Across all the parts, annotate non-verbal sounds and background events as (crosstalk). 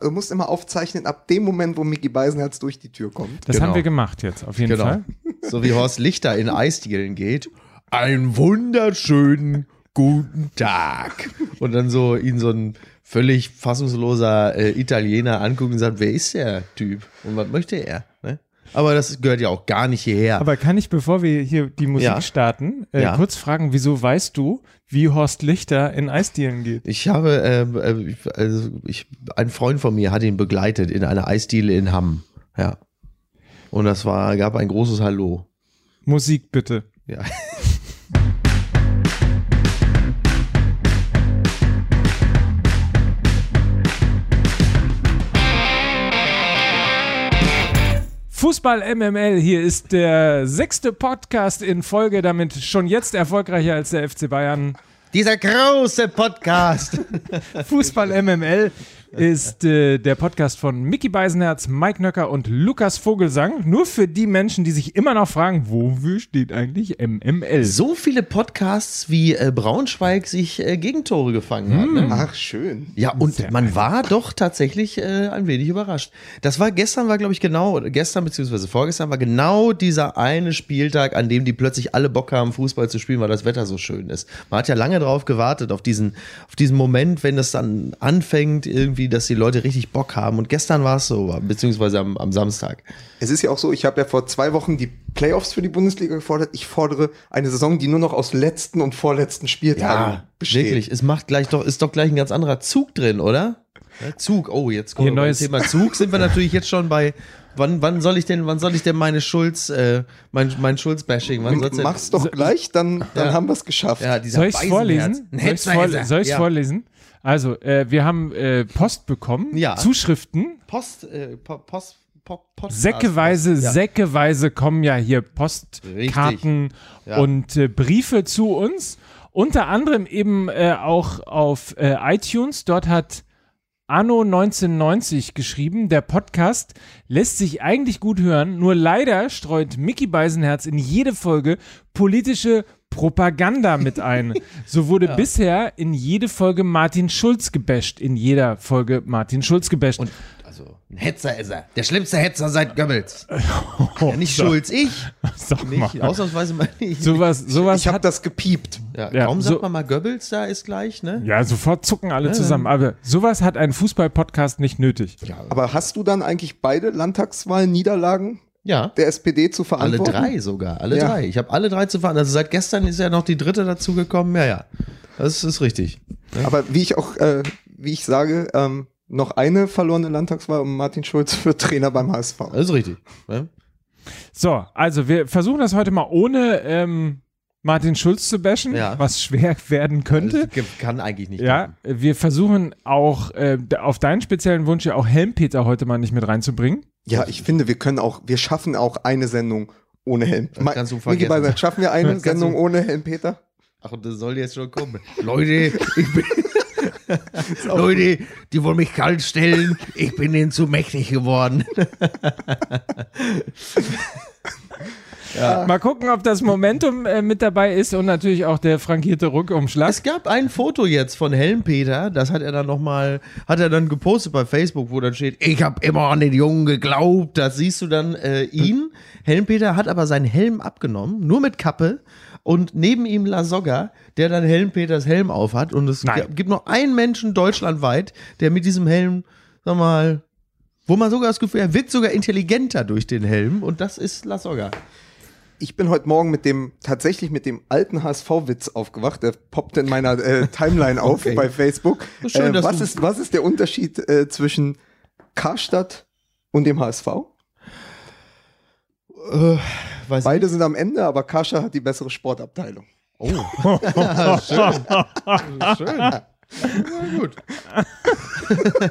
Du musst immer aufzeichnen, ab dem Moment, wo Mickey Beisenherz durch die Tür kommt. Das Genau. haben wir gemacht jetzt, auf jeden Genau. Fall. So wie Horst Lichter in Eisdielen geht. Einen wunderschönen guten Tag. Und dann so ihn so ein völlig fassungsloser äh, Italiener anguckt und sagt, wer ist der Typ? Und was möchte er? Ne? Aber das gehört ja auch gar nicht hierher. Aber kann ich, bevor wir hier die Musik Ja. starten, äh, Ja. kurz fragen, wieso weißt du, wie Horst Lichter in Eisdielen geht? Ich habe, ähm, äh, also ich, ein Freund von mir hat ihn begleitet in einer Eisdiele in Hamm. Ja. Und das war, gab ein großes Hallo. Musik bitte. Ja. Fußball MML, hier ist der sechste Podcast in Folge, damit schon jetzt erfolgreicher als der FC Bayern. Dieser große Podcast. Fußball MML ist äh, der Podcast von Mickey Beisenherz, Mike Nöcker und Lukas Vogelsang. Nur für die Menschen, die sich immer noch fragen, wofür steht eigentlich MML? So viele Podcasts, wie äh, Braunschweig sich äh, Gegentore gefangen hat. Ne? Ach, schön. Ja, und Sehr man war doch tatsächlich äh, ein wenig überrascht. Das war gestern, war glaube ich genau, gestern beziehungsweise vorgestern war genau dieser eine Spieltag, an dem die plötzlich alle Bock haben, Fußball zu spielen, weil das Wetter so schön ist. Man hat ja lange drauf gewartet, auf diesen, auf diesen Moment, wenn es dann anfängt, irgendwie, dass die Leute richtig Bock haben. Und gestern war es so, beziehungsweise am, am Samstag. Es ist ja auch so, ich habe ja vor zwei Wochen die Playoffs für die Bundesliga gefordert. Ich fordere eine Saison, die nur noch aus letzten und vorletzten Spieltagen besteht. wirklich. Es macht gleich doch, ist doch gleich ein ganz anderer Zug drin, oder? Ja, Zug, oh, jetzt wir beim neues- Thema Zug, sind wir natürlich jetzt schon bei, wann, wann soll ich denn, wann soll ich denn meine Schulz, äh, mein, mein Schulz-Bashing, wann soll's denn? Mach's doch gleich, dann, dann Ja. haben wir es geschafft. Ja, Soll ich es vorlesen? Ein Soll ich es ja. vorlesen? Also, äh, wir haben äh, Post bekommen, Ja. Zuschriften. Post, äh, po, Post, po, Podcast. Säckeweise, Ja. säckeweise kommen ja hier Postkarten Ja. und äh, Briefe zu uns. Unter anderem eben äh, auch auf äh, iTunes. Dort hat Anno 1990 geschrieben, der Podcast lässt sich eigentlich gut hören, nur leider streut Mickey Beisenherz in jede Folge politische Propaganda mit ein. So wurde bisher in jede Folge Martin Schulz gebasht, in jeder Folge Martin Schulz gebasht. Und, also, ein Hetzer ist er. Der schlimmste Hetzer seit Goebbels. (laughs) ja, nicht Schulz, ich. Sag Nicht, mal. ausnahmsweise mal nicht. Sowas, sowas ich habe hat das gepiept. ja, ja, kaum so- sagt man mal Goebbels, da ist gleich, ne? Ja, sofort zucken alle zusammen. Aber sowas hat ein Fußball-Podcast nicht nötig. Aber hast du dann eigentlich beide Landtagswahl-Niederlagen Ja. der SPD zu Alle verantworten? drei sogar, alle Ja. drei. Ich habe alle drei zu fahren. Also seit gestern ist ja noch die dritte dazugekommen. Ja, ja. Das ist richtig. Aber wie ich auch, äh, wie ich sage, ähm, noch eine verlorene Landtagswahl und Martin Schulz wird Trainer beim HSV. Das ist richtig. Ne? So, also wir versuchen das heute mal ohne ähm, Martin Schulz zu bashen, Ja. was schwer werden könnte. Das kann eigentlich nicht. Ja, wir versuchen auch äh, auf deinen speziellen Wunsch ja auch Helmpeter heute mal nicht mit reinzubringen. Ja, ich finde, wir können auch, wir schaffen auch eine Sendung ohne Helm. Das kannst du vergessen. Beisenherz, schaffen wir eine Sendung du- ohne Helm, Peter? Ach, und das soll jetzt schon kommen. Leute, ich bin. (laughs) Leute, die wollen mich kalt stellen. Ich bin denen zu mächtig geworden. (laughs) Mal gucken, ob das Momentum äh, mit dabei ist und natürlich auch der frankierte Rückumschlag. Es gab ein Foto jetzt von Helmpeter, das hat er dann nochmal, hat er dann gepostet bei Facebook, wo dann steht, ich habe immer an den Jungen geglaubt. Da siehst du dann äh, ihn. Helmpeter hat aber seinen Helm abgenommen, nur mit Kappe. Und neben ihm Lasogga, der dann Helmpeters Helm aufhat. Und es Nein. gibt nur einen Menschen deutschlandweit, der mit diesem Helm, sag mal, wo man sogar das Gefühl, er wirkt sogar intelligenter durch den Helm. Und das ist Lasogga. Ich bin heute Morgen mit dem, tatsächlich mit dem alten HSV-Witz aufgewacht. Der poppt in meiner äh, Timeline auf Okay. bei Facebook. Schön, äh, was, ist, was ist der Unterschied äh, zwischen Karstadt und dem HSV? Weiß Beide sind am Ende, aber Karstadt hat die bessere Sportabteilung. Oh. (laughs) Schön. Schön. Ja, gut.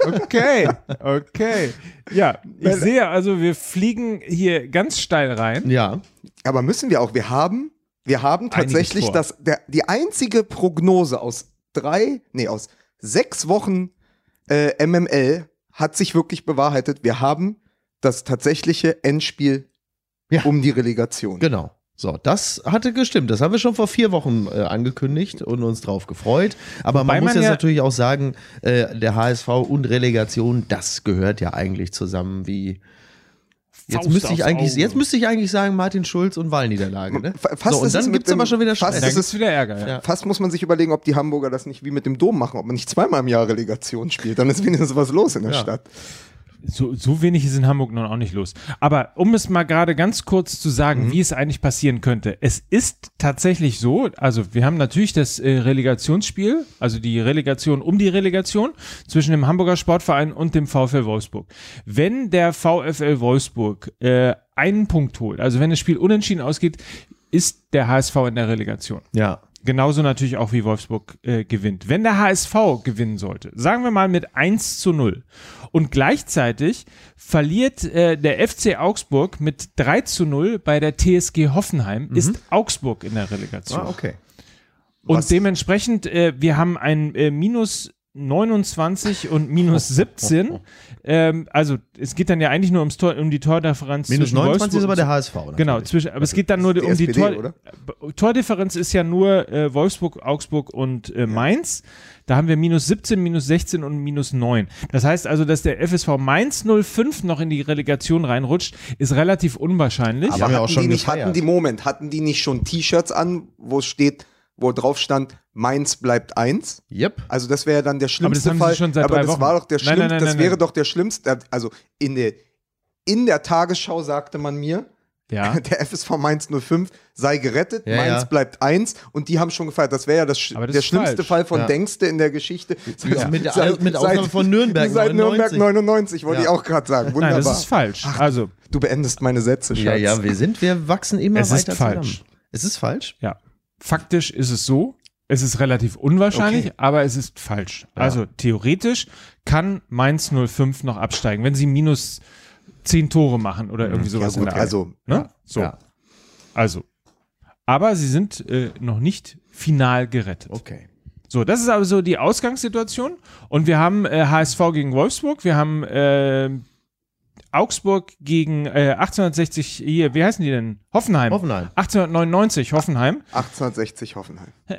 Okay, okay. Ja, ich sehe also, wir fliegen hier ganz steil rein. Ja. Aber müssen wir auch. Wir haben, wir haben tatsächlich das, der, die einzige Prognose aus drei, nee, aus sechs Wochen äh, MML hat sich wirklich bewahrheitet. Wir haben das tatsächliche Endspiel Ja. um die Relegation. Genau. So, das hatte gestimmt. Das haben wir schon vor vier Wochen äh, angekündigt und uns drauf gefreut. Aber Wobei man muss man jetzt ja- natürlich auch sagen, äh, der HSV und Relegation, das gehört ja eigentlich zusammen wie. Jetzt müsste, ich eigentlich, Auge. jetzt müsste ich eigentlich sagen, Martin Schulz und Wahlniederlage. Ne? Fa- fast so, und dann gibt es aber schon wieder fast Stress. Da ist wieder Ärger, ja. Ja. Fast muss man sich überlegen, ob die Hamburger das nicht wie mit dem Dom machen, ob man nicht zweimal im Jahr Relegation spielt. Dann ist wenigstens was los in der Ja. Stadt. So, so wenig ist in Hamburg nun auch nicht los. Aber um es mal gerade ganz kurz zu sagen, Mhm. wie es eigentlich passieren könnte. Es ist tatsächlich so, also wir haben natürlich das äh, Relegationsspiel, also die Relegation um die Relegation zwischen dem Hamburger Sportverein und dem VfL Wolfsburg. Wenn der VfL Wolfsburg äh, einen Punkt holt, also wenn das Spiel unentschieden ausgeht, ist der HSV in der Relegation. Ja. Genauso natürlich auch wie Wolfsburg äh, gewinnt. Wenn der HSV gewinnen sollte, sagen wir mal mit 1 zu 0 und gleichzeitig verliert äh, der FC Augsburg mit 3 zu 0 bei der TSG Hoffenheim, ist Augsburg in der Relegation. Ah, okay. Und Was- dementsprechend, äh, wir haben ein äh, minus 29 und minus (laughs) 17. ähm, also es geht dann ja eigentlich nur ums Tor, um die Tordifferenz Minus zwischen 29 ist aber Wolfsburg- der HSV. natürlich. Genau, zwischen, aber es geht dann nur die um die SPD, Tor, oder? Tordifferenz ist ja nur äh, Wolfsburg, Augsburg und äh, Mainz. Da haben wir minus 17, minus 16 und minus 9. Das heißt also, dass der FSV Mainz 05 noch in die Relegation reinrutscht, ist relativ unwahrscheinlich. haben ja auch hatten schon die nicht, hatten die Moment, hatten die nicht schon T-Shirts an, wo steht, wo drauf stand, Mainz bleibt eins? Yep. Also das wäre dann der schlimmste haben sie Fall. schon seit aber drei das Wochen. war doch der Nein, schlimmste, nein, nein, das nein, wäre nein. doch der schlimmste. Also in der in der Tagesschau sagte man mir, ja. (laughs) der FSV Mainz 05 sei gerettet, Ja, Mainz ja. bleibt eins und die haben schon gefeiert. Das wäre ja das, Aber das der ist schlimmste falsch. Fall von Ja. Denkste in der Geschichte. Ja, mit der- mit Ausnahme von Nürnberg Seit Nürnberg 99. 99, wollte Ja. ich auch gerade sagen. Wunderbar. Nein, das ist falsch. also, du beendest meine Sätze, Schatz. Ja, ja, wir sind, wir wachsen immer Es ist weiter falsch. zusammen. Es ist falsch? ja. Faktisch ist es so. Es ist relativ unwahrscheinlich, Okay. aber es ist falsch. Also theoretisch kann Mainz 05 noch absteigen, wenn sie minus 10 Tore machen oder irgendwie Ja, sowas in gut, der Art. also Ne? So. Ja. Also. Aber sie sind äh, noch nicht final gerettet. Okay. So, das ist also die Ausgangssituation. Und wir haben äh, HSV gegen Wolfsburg, wir haben äh, Augsburg gegen äh, 1860, hier, wie heißen die denn? Hoffenheim. Hoffenheim. 1899 Hoffenheim. 1860 Hoffenheim. (laughs)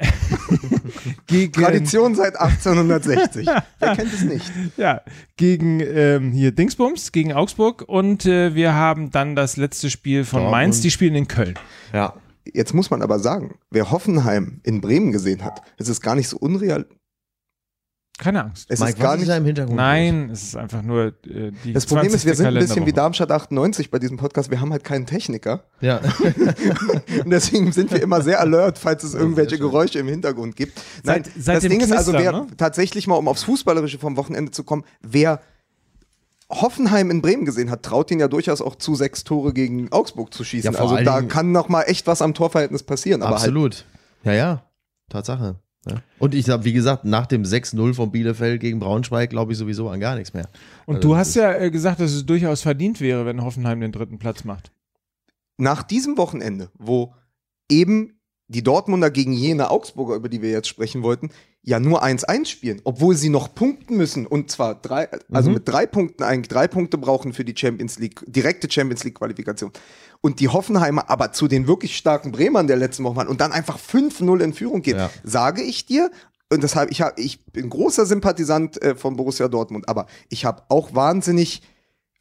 Gegen, Tradition seit 1860. (laughs) Wer kennt es nicht? Ja, gegen ähm, hier Dingsbums, gegen Augsburg. Und äh, wir haben dann das letzte Spiel von Dortmund. Mainz, die spielen in Köln. Ja. Jetzt muss man aber sagen, wer Hoffenheim in Bremen gesehen hat, es ist gar nicht so unreal. Keine Angst. Es Mike, ist gar ist nicht. da im Hintergrund? Nein, es ist einfach nur äh, die Das Problem ist, wir 20. sind ein bisschen wie. Darmstadt 98 bei diesem Podcast. Wir haben halt keinen Techniker. Ja. (laughs) Und deswegen sind wir immer sehr alert, falls es irgendwelche. Geräusche im Hintergrund gibt. Nein, Seit- seit das dem Ding ist also, wer Knistern, ne? tatsächlich mal, um aufs Fußballerische vom Wochenende zu kommen, wer Hoffenheim in Bremen gesehen hat, traut ihn ja durchaus auch zu, sechs Tore gegen Augsburg zu schießen. Ja, also da kann noch mal echt was am Torverhältnis passieren. Aber halt, Absolut. Ja, ja. Tatsache. Ja. Und ich habe, wie gesagt, nach dem 6-0 von Bielefeld gegen Braunschweig glaube ich sowieso an gar nichts mehr. Und Also du hast ja äh, gesagt, dass es durchaus verdient wäre, wenn Hoffenheim den dritten Platz macht. nach diesem Wochenende, wo eben die Dortmunder gegen jene Augsburger, über die wir jetzt sprechen wollten, ja nur 1-1 spielen, obwohl sie noch punkten müssen und zwar drei, also Mhm. mit drei Punkten eigentlich drei Punkte brauchen für die Champions League, direkte Champions League Qualifikation. Und die Hoffenheimer aber zu den wirklich starken Bremern der letzten Woche waren und dann einfach 5-0 in Führung gehen, Ja. sage ich dir, und deshalb, ich, hab, ich bin großer Sympathisant äh, von Borussia Dortmund, aber ich habe auch wahnsinnig,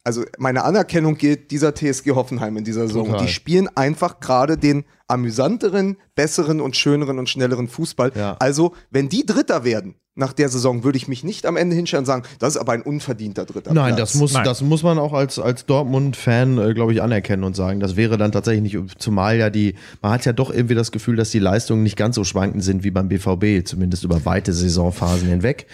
also meine Anerkennung gilt dieser TSG Hoffenheim in dieser Saison. Total. Die spielen einfach gerade den amüsanteren, besseren und schöneren und schnelleren Fußball. Ja. Also, wenn die Dritter werden nach der Saison, würde ich mich nicht am Ende hinstellen und sagen, das ist aber ein unverdienter Dritter. Nein, Platz. das muss, Nein. das muss man auch als, als Dortmund-Fan, äh, glaube ich, anerkennen und sagen. Das wäre dann tatsächlich nicht, zumal ja die, man hat ja doch irgendwie das Gefühl, dass die Leistungen nicht ganz so schwankend sind wie beim BVB, zumindest über weite Saisonphasen hinweg.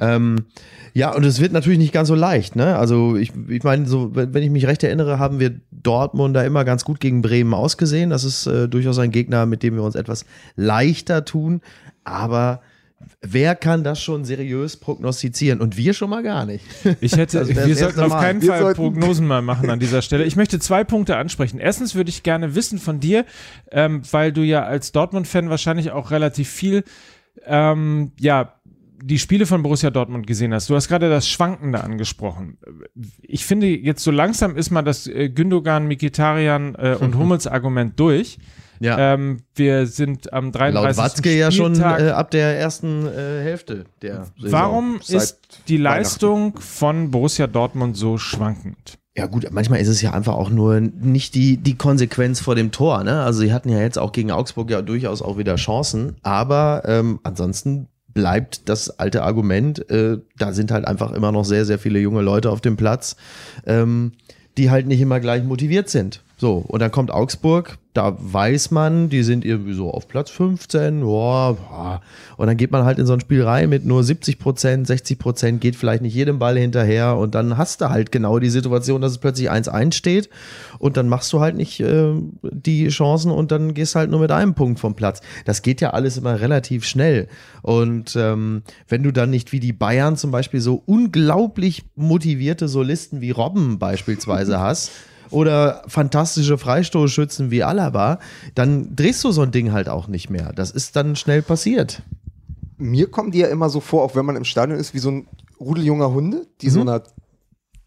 Ähm, ja, und es wird natürlich nicht ganz so leicht, ne? Also ich, ich meine, so, wenn ich mich recht erinnere, haben wir Dortmund da immer ganz gut gegen Bremen ausgesehen. Das ist äh, durchaus ein Gegner, mit dem wir uns etwas leichter tun. Aber wer kann das schon seriös prognostizieren? Und wir schon mal gar nicht. Ich hätte, (laughs) Also wir sollten auf keinen Wir Fall sollten- Prognosen mal machen an dieser Stelle. Ich möchte zwei Punkte ansprechen. Erstens würde ich gerne wissen von dir, ähm, weil du ja als Dortmund-Fan wahrscheinlich auch relativ viel, ähm, ja, die Spiele von Borussia Dortmund gesehen hast. Du hast gerade das Schwankende angesprochen. Ich finde, jetzt so langsam ist mal das äh, Gündogan, Mikitarian äh, und (laughs) Hummels Argument durch. Ja. Ähm, wir sind am 33. Laut Watzke ja schon Spieltag. äh, ab der ersten äh, Hälfte der Saison. Warum ist die Leistung von Borussia Dortmund so schwankend? Ja gut, manchmal ist es ja einfach auch nur nicht die, die Konsequenz vor dem Tor. Ne? Also sie hatten ja jetzt auch gegen Augsburg ja durchaus auch wieder Chancen, aber ähm, ansonsten bleibt das alte Argument, äh, da sind halt einfach immer noch sehr, sehr viele junge Leute auf dem Platz, ähm, die halt nicht immer gleich motiviert sind. So, und dann kommt Augsburg, da weiß man, die sind irgendwie so auf Platz 15, boah, boah. und dann geht man halt in so ein Spiel rein mit nur 70 Prozent, 60 Prozent, geht vielleicht nicht jedem Ball hinterher und dann hast du halt genau die Situation, dass es plötzlich 1-1 steht und dann machst du halt nicht äh, die Chancen und dann gehst halt nur mit einem Punkt vom Platz. Das geht ja alles immer relativ schnell und ähm, wenn du dann nicht wie die Bayern zum Beispiel so unglaublich motivierte Solisten wie Robben beispielsweise (laughs) hast, oder fantastische Freistoßschützen wie Alaba, dann drehst du so ein Ding halt auch nicht mehr. Das ist dann schnell passiert. Mir kommen die ja immer so vor, auch wenn man im Stadion ist, wie so ein Rudel junger Hunde, die so einer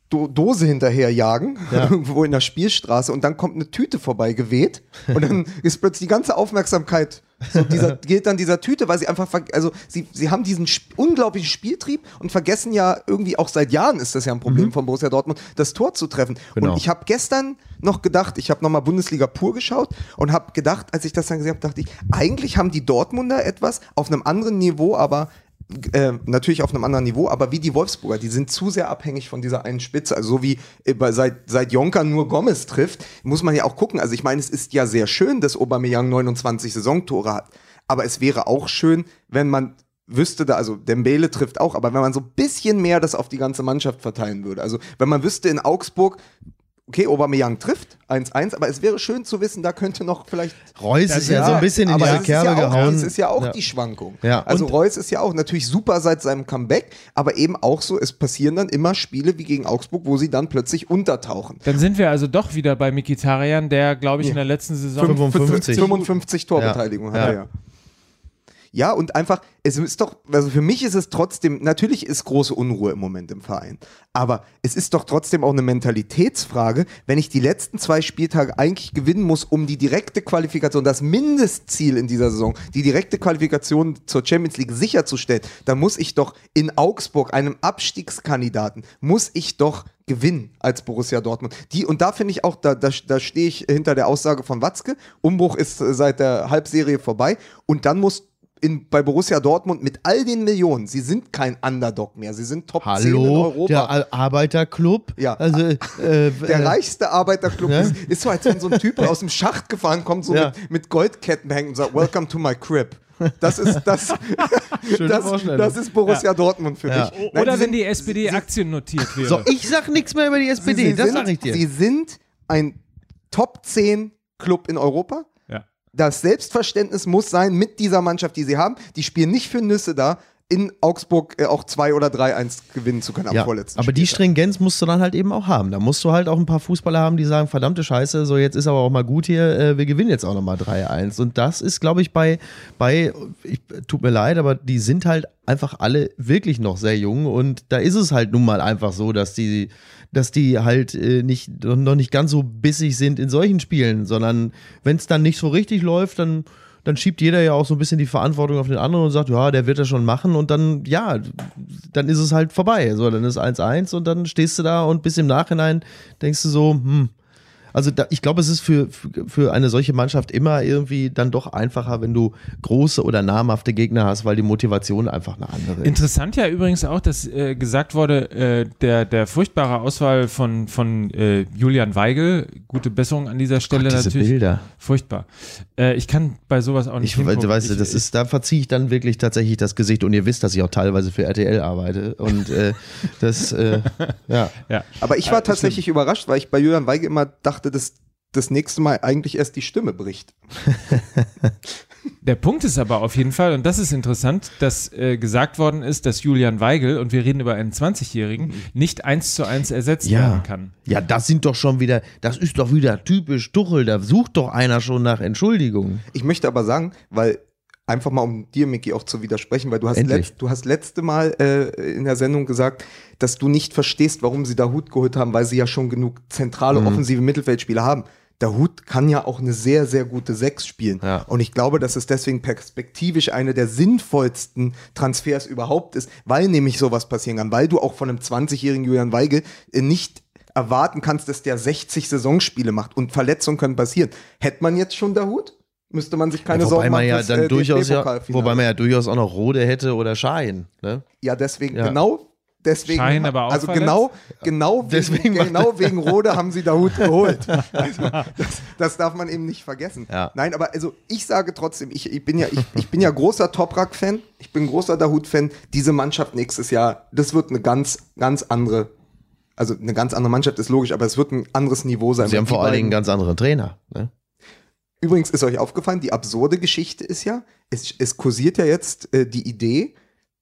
Do Dose hinterher jagen, Ja. (laughs) irgendwo in der Spielstraße und dann kommt eine Tüte vorbei geweht und dann (laughs) ist plötzlich die ganze Aufmerksamkeit so dieser, (laughs) gilt dann dieser Tüte, weil sie einfach, also sie, sie haben diesen sp unglaublichen Spieltrieb und vergessen ja irgendwie auch seit Jahren ist das ja ein Problem von Borussia Dortmund, das Tor zu treffen. Genau. Und ich habe gestern noch gedacht, ich habe nochmal Bundesliga pur geschaut und habe gedacht, als ich das dann gesehen habe, dachte ich, eigentlich haben die Dortmunder etwas auf einem anderen Niveau, aber äh, natürlich auf einem anderen Niveau, aber wie die Wolfsburger, die sind zu sehr abhängig von dieser einen Spitze. Also so wie äh, bei- seit, seit Jonker nur Gomez trifft, muss man ja auch gucken. Also ich meine, es ist ja sehr schön, dass Aubameyang 29 Saisontore hat. Aber es wäre auch schön, wenn man wüsste da, also Dembele trifft auch, aber wenn man so ein bisschen mehr das auf die ganze Mannschaft verteilen würde. Also wenn man wüsste in Augsburg, okay, Aubameyang trifft 1-1, aber es wäre schön zu wissen, da könnte noch vielleicht Reus ist ja, ja, so ein bisschen in diese Kerbe ja auch, gehauen. Das ist ja auch Ja. die Schwankung. Ja, Also und- Reus ist ja auch natürlich super seit seinem Comeback, aber eben auch so, es passieren dann immer Spiele wie gegen Augsburg, wo sie dann plötzlich untertauchen. Dann sind wir also doch wieder bei Mikitarian, der, glaube ich, in der letzten Saison 55. 55 Torbeteiligung hat Ja. Ja. Und einfach, es ist doch, also für mich ist es trotzdem, natürlich ist große Unruhe im Moment im Verein, aber es ist doch trotzdem auch eine Mentalitätsfrage, wenn ich die letzten zwei Spieltage eigentlich gewinnen muss, um die direkte Qualifikation, das Mindestziel in dieser Saison, die direkte Qualifikation zur Champions League sicherzustellen, dann muss ich doch in Augsburg, einem Abstiegskandidaten, muss ich doch gewinnen als Borussia Dortmund. Die, und da finde ich auch, da, da, da stehe ich hinter der Aussage von Watzke, Umbruch ist seit der Halbserie vorbei und dann muss in, bei Borussia Dortmund mit all den Millionen, sie sind kein Underdog mehr, sie sind Top 10 in Hallo, Europa. der Ar- Arbeiterclub. Ja. Also, äh, (laughs) der äh, reichste Arbeiterclub Ne? ist, ist so, als wenn so ein Typ aus dem Schacht gefahren kommt, so Ja. mit, mit Goldketten hängt und sagt, Welcome to my crib. Das ist das, (laughs) das, das ist Borussia Dortmund für Ja. mich. Nein, Oder sie wenn sind- die SPD Aktien notiert wäre. So, ich sag nichts mehr über die SPD, das sind, sag ich dir. Sie sind ein Top 10 Club in Europa. Das Selbstverständnis muss sein mit dieser Mannschaft, die sie haben. Die spielen nicht für Nüsse da, in Augsburg äh, auch 2 oder 3-1 gewinnen zu können am Ja, vorletzten aber die Spieltag. Stringenz musst du dann halt eben auch haben. Da musst du halt auch ein paar Fußballer haben, die sagen, verdammte Scheiße, so jetzt ist aber auch mal gut hier, äh, wir gewinnen jetzt auch nochmal 3-1. Und das ist, glaube ich, bei, bei ich, tut mir leid, aber die sind halt einfach alle wirklich noch sehr jung und da ist es halt nun mal einfach so, dass die, dass die halt äh, nicht, noch nicht ganz so bissig sind in solchen Spielen, sondern wenn es dann nicht so richtig läuft, dann dann schiebt jeder ja auch so ein bisschen die Verantwortung auf den anderen und sagt, ja, der wird das schon machen und dann, ja, dann ist es halt vorbei. So, dann ist 1-1 und dann stehst du da und bis im Nachhinein denkst du so, hm. Also da, ich glaube, es ist für, für- eine solche Mannschaft immer irgendwie dann doch einfacher, wenn du große oder namhafte Gegner hast, weil die Motivation einfach eine andere ist. Interessant ja übrigens auch, dass äh, gesagt wurde, äh, der, der furchtbare Auswahl von, von äh, Julian Weigel, gute Besserung an dieser Stelle Diese natürlich. Bilder. Furchtbar. Äh, ich kann bei sowas auch nicht Ich, hingucken. weißt du, Ich- das ist, da verziehe ich dann wirklich tatsächlich das Gesicht und ihr wisst, dass ich auch teilweise für RTL arbeite und äh, das, äh, ja. (laughs) ja. Aber ich war tatsächlich überrascht, weil ich bei Julian Weige immer dachte, dass das nächste Mal eigentlich erst die Stimme bricht. (laughs) Der Punkt ist aber auf jeden Fall, und das ist interessant, dass äh, gesagt worden ist, dass Julian Weigel, und wir reden über einen 20-Jährigen, nicht eins zu eins ersetzt Ja. werden kann. Ja, das sind doch schon wieder, das ist doch wieder typisch Tuchel, da sucht doch einer schon nach Entschuldigung. Ich möchte aber sagen, weil einfach mal um dir, Micky, auch zu widersprechen, weil du hast, letzt, du hast letzte Mal äh, in der Sendung gesagt, dass du nicht verstehst, warum sie da Hut geholt haben, weil sie ja schon genug zentrale Mhm. offensive Mittelfeldspieler haben. Dahut kann ja auch eine sehr, sehr gute Sechs spielen. Ja. Und ich glaube, dass es deswegen perspektivisch eine der sinnvollsten Transfers überhaupt ist, weil nämlich sowas passieren kann, weil du auch von einem 20-jährigen Julian Weigel äh, nicht erwarten kannst, dass der 60 Saisonspiele macht und Verletzungen können passieren. Hätte man jetzt schon Dahut? Müsste man sich keine wobei Sorgen man machen. ja fürs, dann äh, durchaus ja, wobei man ja durchaus auch noch Rode hätte oder Schein. Ne? Ja, deswegen, Ja. genau deswegen. Schein aber auch also verletzt? genau, genau, Deswegen wegen, genau wegen Rode haben sie Dahut geholt. (laughs) Also, das, das darf man eben nicht vergessen. Ja. Nein, aber also ich sage trotzdem, ich, ich bin ja, ich, ich bin ja großer Toprak-Fan, ich bin großer Dahut-Fan. Diese Mannschaft nächstes Jahr, das wird eine ganz, ganz andere. Also eine ganz andere Mannschaft ist logisch, aber es wird ein anderes Niveau sein. Sie haben vor allen Dingen einen ganz anderen Trainer. Ne? Übrigens ist euch aufgefallen, die absurde Geschichte ist ja, es, es kursiert ja jetzt äh, die Idee,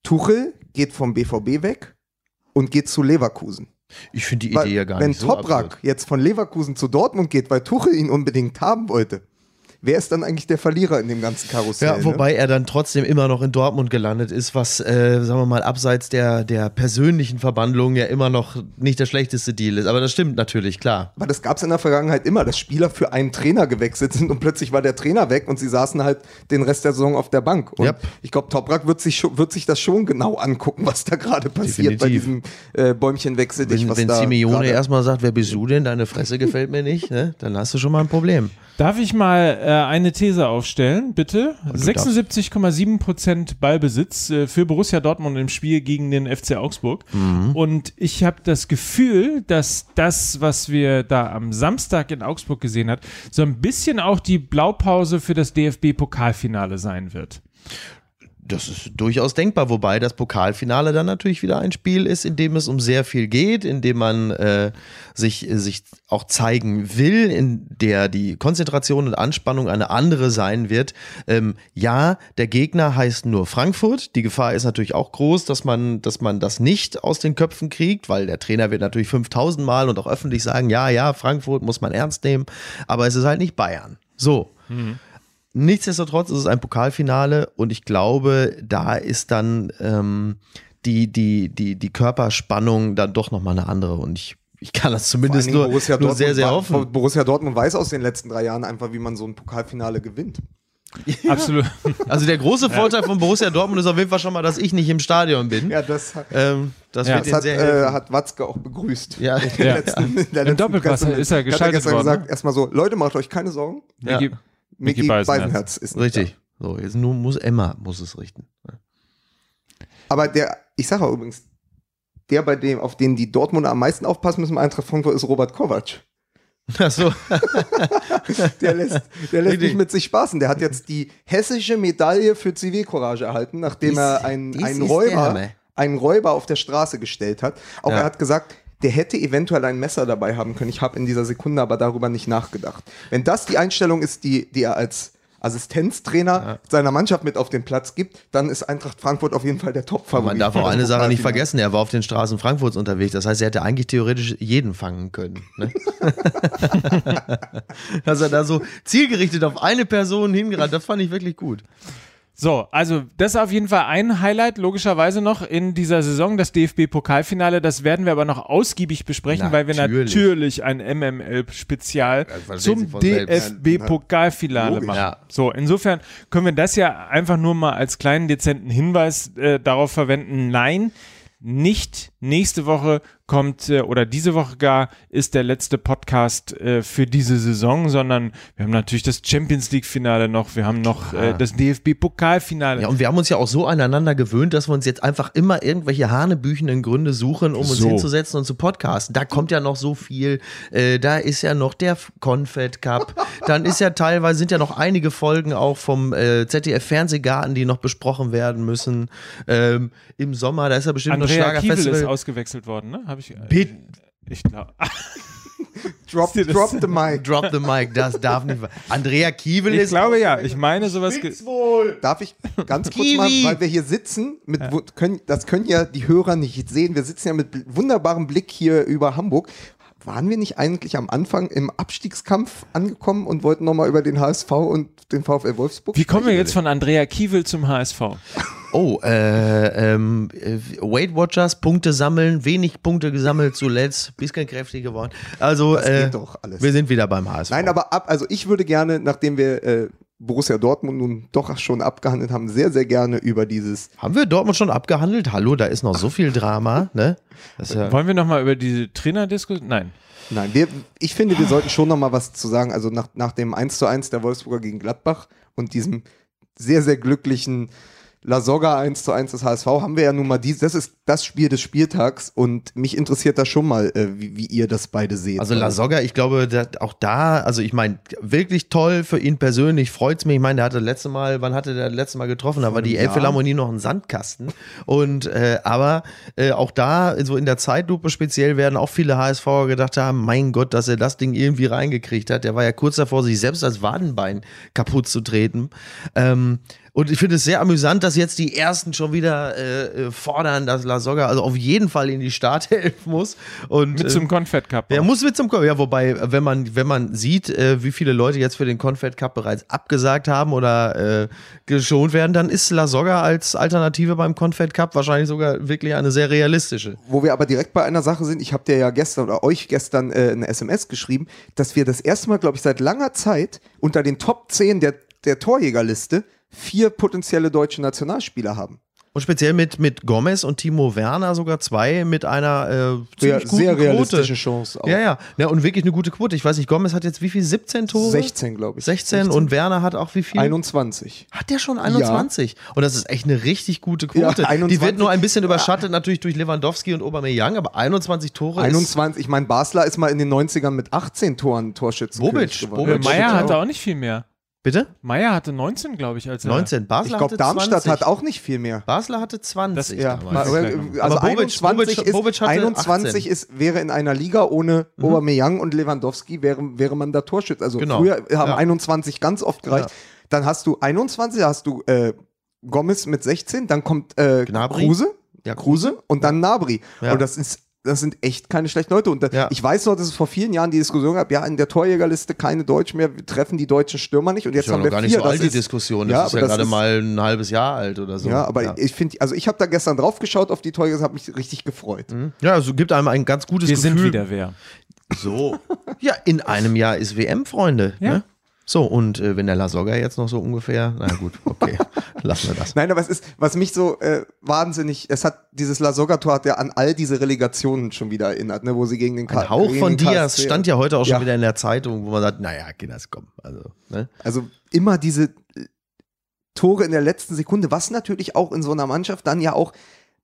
Tuchel geht vom BVB weg und geht zu Leverkusen. Ich finde die Weil, Idee ja gar wenn nicht so Toprak absurd. jetzt von Leverkusen zu Dortmund geht, weil Tuchel ihn unbedingt haben wollte, wer ist dann eigentlich der Verlierer in dem ganzen Karussell? Ja, ne? wobei er dann trotzdem immer noch in Dortmund gelandet ist, was, äh, sagen wir mal, abseits der, der persönlichen Verbandlung ja immer noch nicht der schlechteste Deal ist. Aber das stimmt natürlich, klar. Aber das gab es in der Vergangenheit immer, dass Spieler für einen Trainer gewechselt sind und plötzlich war der Trainer weg und sie saßen halt den Rest der Saison auf der Bank. Und Yep. ich glaube, Toprak wird sich, wird sich das schon genau angucken, was da gerade passiert bei diesem äh, Bäumchenwechsel. Wenn, wenn Simeone erstmal sagt, wer bist du denn, deine Fresse gefällt mir nicht, ne? dann hast du schon mal ein Problem. Darf ich mal äh, eine These aufstellen, bitte? du 76,7 Prozent Ballbesitz äh, für Borussia Dortmund im Spiel gegen den FC Augsburg. Und ich habe das Gefühl, dass das, was wir da am Samstag in Augsburg gesehen hat, so ein bisschen auch die Blaupause für das DFB-Pokalfinale sein wird. Das ist durchaus denkbar, wobei das Pokalfinale dann natürlich wieder ein Spiel ist, in dem es um sehr viel geht, in dem man äh, sich, äh, sich auch zeigen will, in der die Konzentration und Anspannung eine andere sein wird. Ähm, ja, der Gegner heißt nur Frankfurt. Die Gefahr ist natürlich auch groß, dass man, dass man das nicht aus den Köpfen kriegt, weil der Trainer wird natürlich 5000 Mal und auch öffentlich sagen, ja, ja, Frankfurt muss man ernst nehmen, aber es ist halt nicht Bayern. So. Nichtsdestotrotz ist es ein Pokalfinale und ich glaube, da ist dann ähm, die, die, die, die Körperspannung dann doch nochmal eine andere und ich, ich kann das zumindest nur, Borussia nur sehr, Dortmund sehr hoffen. Borussia Dortmund weiß aus den letzten drei Jahren einfach, wie man so ein Pokalfinale gewinnt. (laughs) Absolut. Also der große Vorteil von Borussia Dortmund ist auf jeden Fall schon mal, dass ich nicht im Stadion bin. Ja, das, hat- Ähm, das Ja. das hat, sehr äh, hat Watzke auch begrüßt. Ja, (laughs) In der Ja. letzten- in der Im Doppelpass ist er hat geschaltet gestern worden, gesagt, ne? erstmal so, Leute, macht euch keine Sorgen. Ja. Micky Micky Beisenherz, ist nicht richtig. So, jetzt nur muss Emma muss es richten. da. Aber der, ich sage übrigens, der, bei dem, auf den die Dortmunder am meisten aufpassen müssen, im Eintracht Frankfurt, ist Robert Kovac. Achso, (laughs) Der lässt, der lässt nicht mit sich spaßen. Der hat jetzt die hessische Medaille für Zivilcourage erhalten, nachdem Dies- er einen, einen Räuber, ne? einen Räuber auf der Straße gestellt hat. Auch Ja. er hat gesagt, der hätte eventuell ein Messer dabei haben können. Ich habe in dieser Sekunde aber darüber nicht nachgedacht. Wenn das die Einstellung ist, die, die er als Assistenztrainer seiner Mannschaft mit auf den Platz gibt, dann ist Eintracht Frankfurt auf jeden Fall der Top-Favorit. man darf auch eine Sache nicht vergessen, er war auf den Straßen Frankfurts unterwegs. Das heißt, er hätte eigentlich theoretisch jeden fangen können. Ne? (laughs) (laughs) Dass er da so zielgerichtet auf eine Person hingerannt, das fand ich wirklich gut. So, also das ist auf jeden Fall ein Highlight, logischerweise noch in dieser Saison, das DFB-Pokalfinale. Das werden wir aber noch ausgiebig besprechen, weil wir Natürlich. natürlich ein MML-Spezial zum. DFB-Pokalfinale machen. Ja. So, insofern können wir das ja einfach nur mal als kleinen dezenten Hinweis äh, darauf verwenden. Nein, nicht nächste Woche kommt äh, oder diese Woche gar ist der letzte Podcast äh, für diese Saison, sondern wir haben natürlich das Champions League Finale noch, wir haben noch äh, das DFB Pokalfinale. Ja, und wir haben uns ja auch so aneinander gewöhnt, dass wir uns jetzt einfach immer irgendwelche hanebüchenden Gründe suchen, um uns So. hinzusetzen und zu podcasten. Da kommt ja noch so viel. Da ist ja noch der Confed Cup. Dann ist ja teilweise, sind ja noch einige Folgen auch vom ZDF Fernsehgarten, die noch besprochen werden müssen. Ähm, Im Sommer, da ist ja bestimmt noch Andrea Kiewel ist Schlagerfestival. ausgewechselt worden, ne? Hab ich, Bitte. ich glaube. (laughs) Drop, drop the mic. Drop the mic, das darf nicht. Andrea Kiewel Ich ist. glaube ja, ich meine sowas. ge- Darf ich ganz kurz mal, Kiwi. weil wir hier sitzen, mit, wo- können, das können ja die Hörer nicht sehen. Wir sitzen ja mit wunderbarem Blick hier über Hamburg. Waren wir nicht eigentlich am Anfang im Abstiegskampf angekommen und wollten nochmal über den HSV und den VfL Wolfsburg? Wie kommen wir jetzt von Andrea Kiewel zum HSV? Oh, äh, ähm, äh, Weight Watchers, Punkte sammeln, wenig Punkte gesammelt zuletzt, bisschen kräftig geworden. Also, Das äh, geht doch alles. wir sind wieder beim HSV. Nein, aber ab, also ich würde gerne, nachdem wir äh, Borussia Dortmund nun doch schon abgehandelt haben, sehr, sehr gerne über dieses Haben wir Dortmund schon abgehandelt? Hallo, da ist noch so viel Drama, ne? Ja, Wollen wir nochmal über diese Trainerdiskussion? Nein. Nein, wir, ich finde, wir sollten schon noch mal was zu sagen. Also nach, nach dem 1 zu 1 der Wolfsburger gegen Gladbach und diesem sehr, sehr glücklichen La Soga 1 zu 1 des HSV haben wir ja nun mal dies, das ist das Spiel des Spieltags und mich interessiert da schon mal, äh, wie, wie ihr das beide seht. also La Soga, ich glaube, auch da, also ich meine, wirklich toll für ihn persönlich, freut's mich. Ich meine, der hatte letzte Mal, wann hatte der letzte Mal getroffen? Da war die. Elbphilharmonie noch ein Sandkasten. Und äh, aber äh, auch da, so in der Zeitlupe speziell, werden auch viele HSVer gedacht haben, mein Gott, dass er das Ding irgendwie reingekriegt hat. Der war ja kurz davor, sich selbst als Wadenbein kaputt zu treten. Ähm, und ich finde es sehr amüsant, dass jetzt die ersten schon wieder äh, äh, fordern, dass La Soga also auf jeden Fall in die Startelf (laughs) muss. Und, Mit äh, zum Confed Cup. er muss mit zum Ko- Ja, wobei, wenn man, wenn man sieht, äh, wie viele Leute jetzt für den Confed Cup bereits abgesagt haben oder äh, geschont werden, dann ist La Soga als Alternative beim Confed Cup wahrscheinlich sogar wirklich eine sehr realistische. Wo wir aber direkt bei einer Sache sind, ich habe dir ja gestern oder euch gestern äh, eine SMS geschrieben, dass wir das erste Mal, glaube ich, seit langer Zeit unter den Top 10 der, der Torjägerliste vier potenzielle deutsche Nationalspieler haben. Und speziell mit, mit Gomez und Timo Werner sogar zwei mit einer äh, Sehr, ziemlich guten sehr Quote. realistische Chance auch. Ja, ja, ja. Und wirklich eine gute Quote. Ich weiß nicht, Gomez hat jetzt wie viel? 17 Tore? 16, glaube ich. 16 und Werner hat auch wie viel? 21. Hat der schon 21? Und das ist echt eine richtig gute Quote. Ja, 21. Die wird nur ein bisschen überschattet natürlich durch Lewandowski und Aubameyang, aber 21 Tore 21, ich meine, Basler ist mal in den 90ern mit 18 Toren Torschützen. Bobic, Äh, Bobic. Meier Bobic hatte auch. auch nicht viel mehr. Bitte? Meier hatte 19, glaube ich, als er 19. Basler Ich glaube, hatte Darmstadt 20. hat auch nicht viel mehr. Basler hatte 20 Das- Ja, also Aber Bobic- 21, Bobic- ist, Bobic hatte 21 18. ist, wäre in einer Liga ohne Aubameyang und Lewandowski wäre, wäre man da Torschütze. Also Genau. früher haben Ja. 21 ganz oft gereicht. Dann hast du 21, da hast du äh, Gomez mit 16, dann kommt äh, Gnabry. Kruse, Ja, Kruse und dann Nabri. Ja. Und das ist das sind echt keine schlechten Leute. Und da, Ja. ich weiß noch, dass es vor vielen Jahren die Diskussion gab, ja, in der Torjägerliste keine Deutschen mehr, wir treffen die deutschen Stürmer nicht. Und jetzt ist ja haben noch wir gar nicht vier. so alt, das die ist, Diskussion. Ja, Das ist aber ja das gerade ist- mal ein halbes Jahr alt oder so. ja, aber ja. ich finde, also ich habe da gestern drauf geschaut auf die Torjäger, habe mich richtig gefreut. ja, also gibt einem ein ganz gutes Wir Gefühl. sind wieder wer. So. Ja, in einem Jahr ist WM, Freunde. Ja. Ne? So, und äh, wenn der La Soga jetzt noch so ungefähr, na gut, okay, (laughs) lassen wir das. Nein, aber es ist, was mich so äh, wahnsinnig, es hat, dieses La Soga-Tor hat ja an all diese Relegationen schon wieder erinnert, ne, wo sie gegen den Ein Hauch von Diaz stand ja heute auch schon Ja. wieder in der Zeitung, wo man sagt, naja, Kinders, komm. Also, ne? Also immer diese äh, Tore in der letzten Sekunde, was natürlich auch in so einer Mannschaft dann ja auch,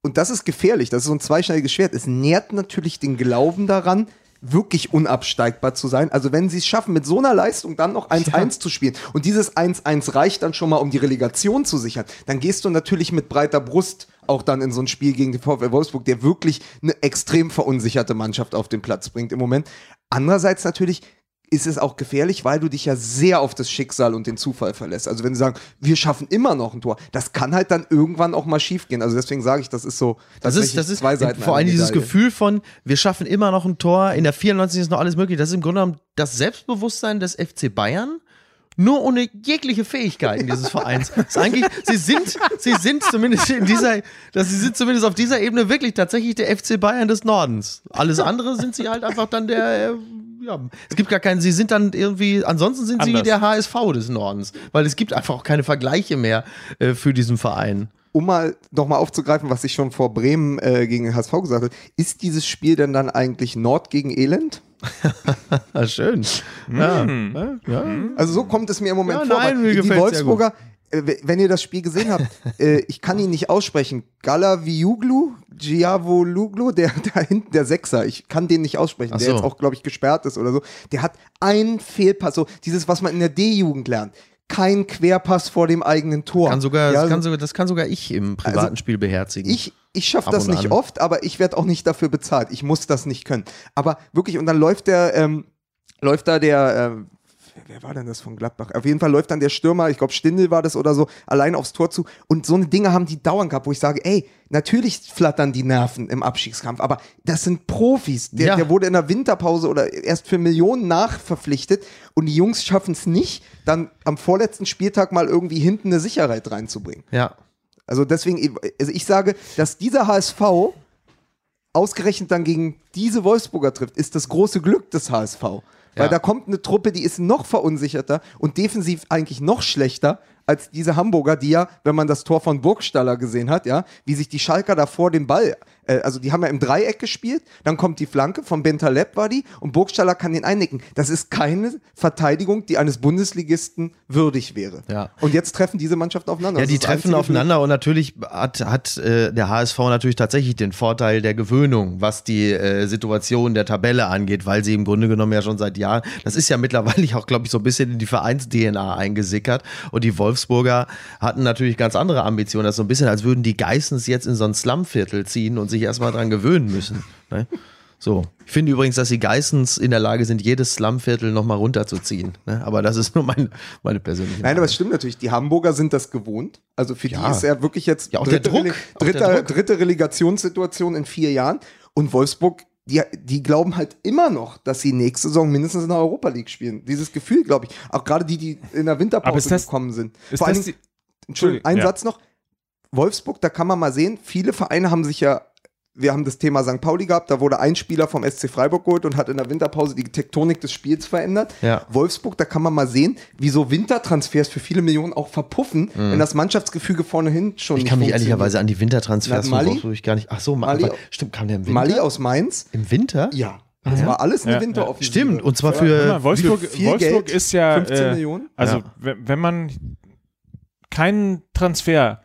und das ist gefährlich, das ist so ein zweischneidiges Schwert, es nährt natürlich den Glauben daran, wirklich unabsteigbar zu sein. Also wenn sie es schaffen, mit so einer Leistung dann noch 1-1 zu spielen und dieses 1-1 reicht dann schon mal, um die Relegation zu sichern, dann gehst du natürlich mit breiter Brust auch dann in so ein Spiel gegen den VfL Wolfsburg, der wirklich eine extrem verunsicherte Mannschaft auf den Platz bringt im Moment. Andererseits natürlich ist es auch gefährlich, weil du dich ja sehr auf das Schicksal und den Zufall verlässt. Also wenn sie sagen, wir schaffen immer noch ein Tor, das kann halt dann irgendwann auch mal schief gehen. Also deswegen sage ich, das ist so Das ist, das ist zwei Seiten vor allem dieses. Gefühl von, wir schaffen immer noch ein Tor, in der 94 ist noch alles möglich. Das ist im Grunde genommen das Selbstbewusstsein des FC Bayern, nur ohne jegliche Fähigkeiten dieses (laughs) Vereins. Das ist eigentlich, sie sind, sie sind zumindest in dieser, dass sie sind zumindest auf dieser Ebene wirklich tatsächlich der FC Bayern des Nordens. Alles andere sind sie halt einfach dann der, äh, ja, es gibt gar keinen, sie sind dann irgendwie, ansonsten sind sie Anders. der HSV des Nordens, weil es gibt einfach auch keine Vergleiche mehr äh, für diesen Verein. Um mal noch mal aufzugreifen, was ich schon vor Bremen äh, gegen den HSV gesagt habe, ist dieses Spiel denn dann eigentlich Nord gegen Elend? (laughs) Ah, schön. Ja, Mhm. ja. Also so kommt es mir im Moment Ja, vor. nein, die Wolfsburger, wenn ihr das Spiel gesehen habt, (laughs) äh, ich kann ihn nicht aussprechen. Galaviuglu, Giavoluglu, der (laughs) da hinten, der Sechser, ich kann den nicht aussprechen, Ach der so. jetzt auch, glaube ich, gesperrt ist oder so. Der hat einen Fehlpass, so dieses, was man in der D-Jugend lernt. Kein Querpass vor dem eigenen Tor. Kann sogar, Ja, das, kann also sogar, das kann sogar ich im privaten Also, Spiel beherzigen. ich, ich schaffe das nicht an. oft, aber ich werde auch nicht dafür bezahlt. Ich muss das nicht können. Aber wirklich, und dann läuft der, ähm, läuft da der ähm, wer, war denn das von Gladbach? Auf jeden Fall läuft dann der Stürmer, ich glaube Stindel war das oder so, allein aufs Tor zu. Und so eine Dinge haben die dauernd gehabt, wo ich sage, ey, natürlich flattern die Nerven im Abstiegskampf, aber das sind Profis. Der, Ja. der wurde in der Winterpause oder erst für Millionen nachverpflichtet und die Jungs schaffen es nicht, dann am vorletzten Spieltag mal irgendwie hinten eine Sicherheit reinzubringen. Ja. Also deswegen, also ich sage, dass dieser HSV ausgerechnet dann gegen diese Wolfsburger trifft, ist das große Glück des HSV. Weil da kommt eine Truppe, die ist noch verunsicherter und defensiv eigentlich noch schlechter als diese Hamburger, die ja, wenn man das Tor von Burgstaller gesehen hat, ja, wie sich die Schalker davor den Ball, äh, also die haben ja im Dreieck gespielt, dann kommt die Flanke von Bentaleb war die und Burgstaller kann den einnicken. Das ist keine Verteidigung, die eines Bundesligisten würdig wäre. Ja. Und jetzt treffen diese Mannschaften aufeinander. Ja, Das die treffen aufeinander und natürlich hat, hat äh, der HSV natürlich tatsächlich den Vorteil der Gewöhnung, was die äh, Situation der Tabelle angeht, weil sie im Grunde genommen ja schon seit Jahren, das ist ja mittlerweile (laughs) auch, glaube ich, so ein bisschen in die Vereins-DNA eingesickert und die Wolfsburger hatten natürlich ganz andere Ambitionen, das ist so ein bisschen, als würden die Geissens jetzt in so ein Slumviertel ziehen und sich erstmal dran gewöhnen müssen. Ne? So. Ich finde übrigens, dass die Geissens in der Lage sind, jedes Slumviertel nochmal runterzuziehen. Ne? Aber das ist nur meine, meine persönliche Nein, aber es stimmt natürlich. Die Hamburger sind das gewohnt. Also für Ja. die ist ja wirklich jetzt Ja, auch der Druck. Rele- Auch der dritter, Druck. dritte Relegationssituation in vier Jahren. Und Wolfsburg, die, die glauben halt immer noch, dass sie nächste Saison mindestens in der Europa League spielen. Dieses Gefühl, glaube ich. Auch gerade die, die in der Aber Winterpause ist das- gekommen sind. Ist Vor allen das Dingen, die, Entschuldigung, ein ja. Satz noch. Wolfsburg, da kann man mal sehen, viele Vereine haben sich ja, wir haben das Thema St. Pauli gehabt, da wurde ein Spieler vom SC Freiburg geholt und hat in der Winterpause die Tektonik des Spiels verändert. Ja. Wolfsburg, da kann man mal sehen, wie so Wintertransfers für viele Millionen auch verpuffen, wenn das Mannschaftsgefüge vornehin schon Mhm. Ich nicht kann mich ehrlicherweise an die Wintertransfers Na, von Mali? Wolfsburg gar nicht. Ach so, Mali- Mali, stimmt, kam der im Winter? Mali aus Mainz? Im Winter? Ja. Das war alles eine Ja, Winteroffensive. Stimmt, und zwar für mal, Wolfsburg, viel Wolfsburg Geld? ist ja. 15 äh, Millionen? Also, Ja. wenn man keinen Transfer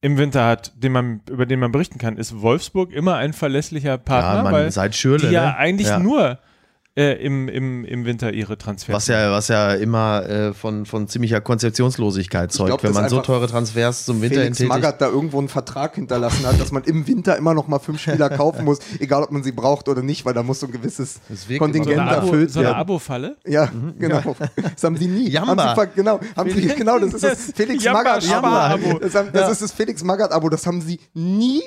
im Winter hat, den man, über den man berichten kann, ist Wolfsburg immer ein verlässlicher Partner, ja, man, weil seit Schürle. die ja ne? eigentlich Ja. nur äh, im, im, im Winter ihre Transfers Was ja, was ja immer äh, von, von ziemlicher Konzeptionslosigkeit zeugt, glaub, wenn man so teure Transfers zum Winter Felix enttätigt. Magath da irgendwo einen Vertrag hinterlassen hat, dass man im Winter immer noch mal fünf Spieler (laughs) kaufen muss, egal ob man sie braucht oder nicht, weil da muss so ein gewisses so Kontingent Abo, erfüllt so eine werden. Abo-Falle. Ja, (laughs) genau. Das haben sie nie. Jamba. Haben sie genau, haben sie, genau, das ist das (laughs) Felix Jamba Magath Sparabo. Das, das ist das Felix Magath Abo. Das haben sie nie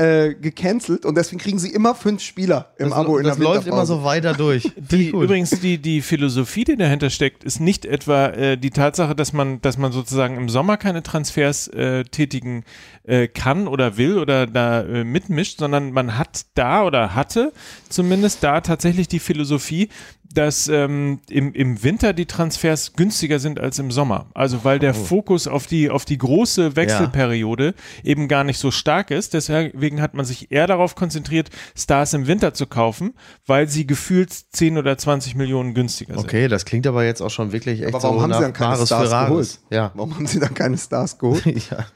äh, gecancelt und deswegen kriegen sie immer fünf Spieler im das Abo in das der läuft immer so weiter durch. (laughs) Die, übrigens, die, die Philosophie, die dahinter steckt, ist nicht etwa äh, die Tatsache, dass man, dass man sozusagen im Sommer keine Transfers äh, tätigen äh, kann oder will oder da äh, mitmischt, sondern man hat da oder hatte zumindest da tatsächlich die Philosophie, dass ähm, im, im Winter die Transfers günstiger sind als im Sommer. Also weil der Fokus auf die, auf die große Wechselperiode eben gar nicht so stark ist. Deswegen hat man sich eher darauf konzentriert, Stars im Winter zu kaufen, weil sie gefühlt 10 oder 20 Millionen günstiger sind. Okay, das klingt aber jetzt auch schon wirklich echt Aber warum so haben sie dann keine Stars geholt? Ja. Warum haben sie dann keine Stars (laughs) geholt? ja.